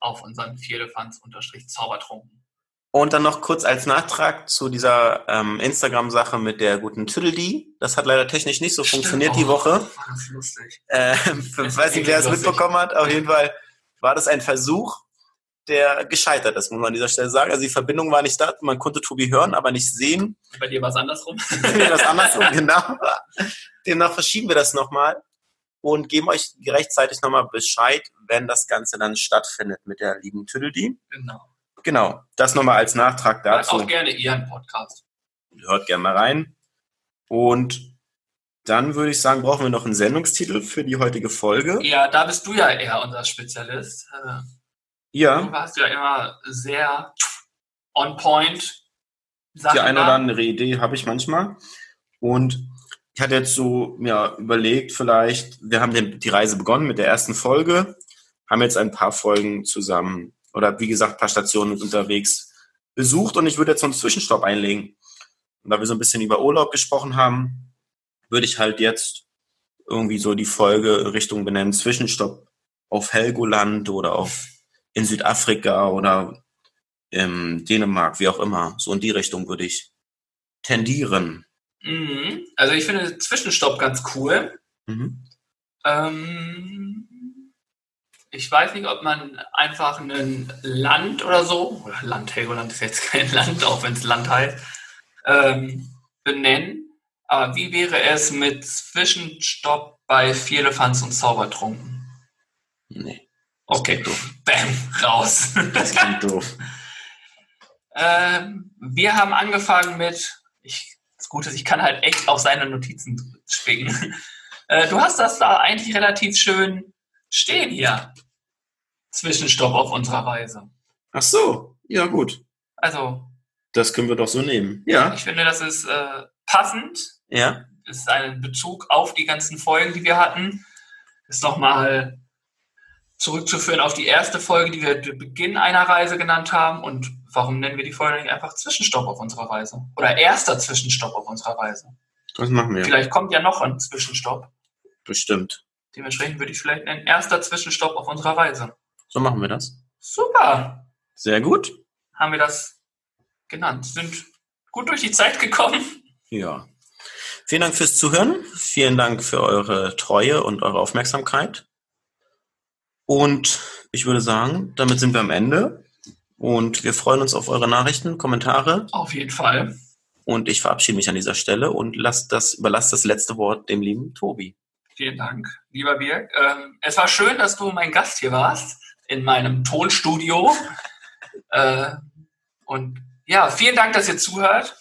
auf unseren Vierlefanz-Zaubertrunken. Und dann noch kurz als Nachtrag zu dieser ähm, Instagram-Sache mit der guten Tüdeldi. Das hat leider technisch nicht so funktioniert die Oh, Woche. war das lustig. Äh, ich weiß nicht, wer es mitbekommen hat. Auf jeden Fall war das ein Versuch, der gescheitert ist, muss man an dieser Stelle sagen. Also die Verbindung war nicht da. Man konnte Tobi hören, aber nicht sehen. Bei dir war es andersrum. das andersrum, genau. Demnach verschieben wir das nochmal und geben euch rechtzeitig nochmal Bescheid, wenn das Ganze dann stattfindet mit der lieben Tüdeldi. genau. Genau, das nochmal als Nachtrag Hört dazu. auch gerne ihren Podcast. Hört gerne mal rein. Und dann würde ich sagen, brauchen wir noch einen Sendungstitel für die heutige Folge. Ja, da bist du ja eher unser Spezialist. Äh, Du Ja, warst ja immer sehr on point. die eine oder andere Idee habe ich manchmal. Und ich hatte jetzt so mir überlegt, vielleicht, wir haben den, die Reise begonnen mit der ersten Folge, haben jetzt ein paar Folgen zusammen oder wie gesagt, ein paar Stationen unterwegs besucht und ich würde jetzt so einen Zwischenstopp einlegen. Und da wir so ein bisschen über Urlaub gesprochen haben, würde ich halt jetzt irgendwie so die Folge Richtung benennen, Zwischenstopp auf Helgoland oder auf in Südafrika oder in Dänemark, wie auch immer. So in die Richtung würde ich tendieren. Mhm. Also ich finde Zwischenstopp ganz cool. Mhm. Ähm, ich weiß nicht, ob man einfach ein Land oder so, oder Land, Helgoland ist jetzt kein Land, auch wenn es Land heißt, ähm, benennen. Aber wie wäre es mit Zwischenstopp bei Vierlefanz und Zaubertrunken? Nee, Okay, doof. bam, raus. Das klingt doof. Ähm, wir haben angefangen mit, ich, das Gute ist, ich kann halt echt auf seine Notizen spicken. Äh, du hast das da eigentlich relativ schön stehen hier. Zwischenstopp auf unserer Reise. Ach so, ja gut. Also, Das können wir doch so nehmen. Ja. ich finde, das ist äh, passend. Ja. Ist ein Bezug auf die ganzen Folgen, die wir hatten. Ist nochmal zurückzuführen auf die erste Folge, die wir Beginn einer Reise genannt haben. Und warum nennen wir die Folge nicht einfach Zwischenstopp auf unserer Reise? Oder erster Zwischenstopp auf unserer Reise? Das machen wir. Vielleicht kommt ja noch ein Zwischenstopp. Bestimmt. Dementsprechend würde ich vielleicht nennen, erster Zwischenstopp auf unserer Reise. So machen wir das. Super, Sehr gut. haben wir das genannt. Sind gut durch die Zeit gekommen. Ja. Vielen Dank fürs Zuhören. Vielen Dank für eure Treue und eure Aufmerksamkeit. Und ich würde sagen, damit sind wir am Ende. Und wir freuen uns auf eure Nachrichten, Kommentare. Auf jeden Fall. Und ich verabschiede mich an dieser Stelle und das, überlasse das letzte Wort dem lieben Tobi. Vielen Dank, lieber Birg. Ähm, es war schön, dass du mein Gast hier warst in meinem Tonstudio. äh, und ja, vielen Dank, dass ihr zuhört.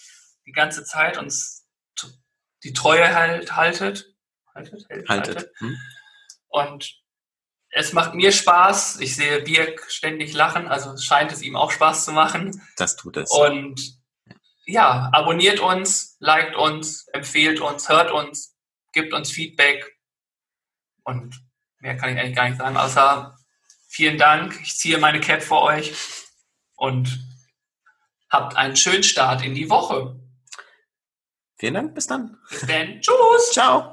Die ganze Zeit uns die Treue halt, haltet. Haltet? Hält- Haltet. Hm? Und es macht mir Spaß. Ich sehe Birg ständig lachen, also scheint es ihm auch Spaß zu machen. Das tut es. Und ja, abonniert uns, liked uns, empfehlt uns, hört uns, gibt uns Feedback. Und mehr kann ich eigentlich gar nicht sagen, außer vielen Dank. Ich ziehe meine Cap für euch und habt einen schönen Start in die Woche. Vielen Dank. Bis dann. Bis dann. Tschüss. Ciao.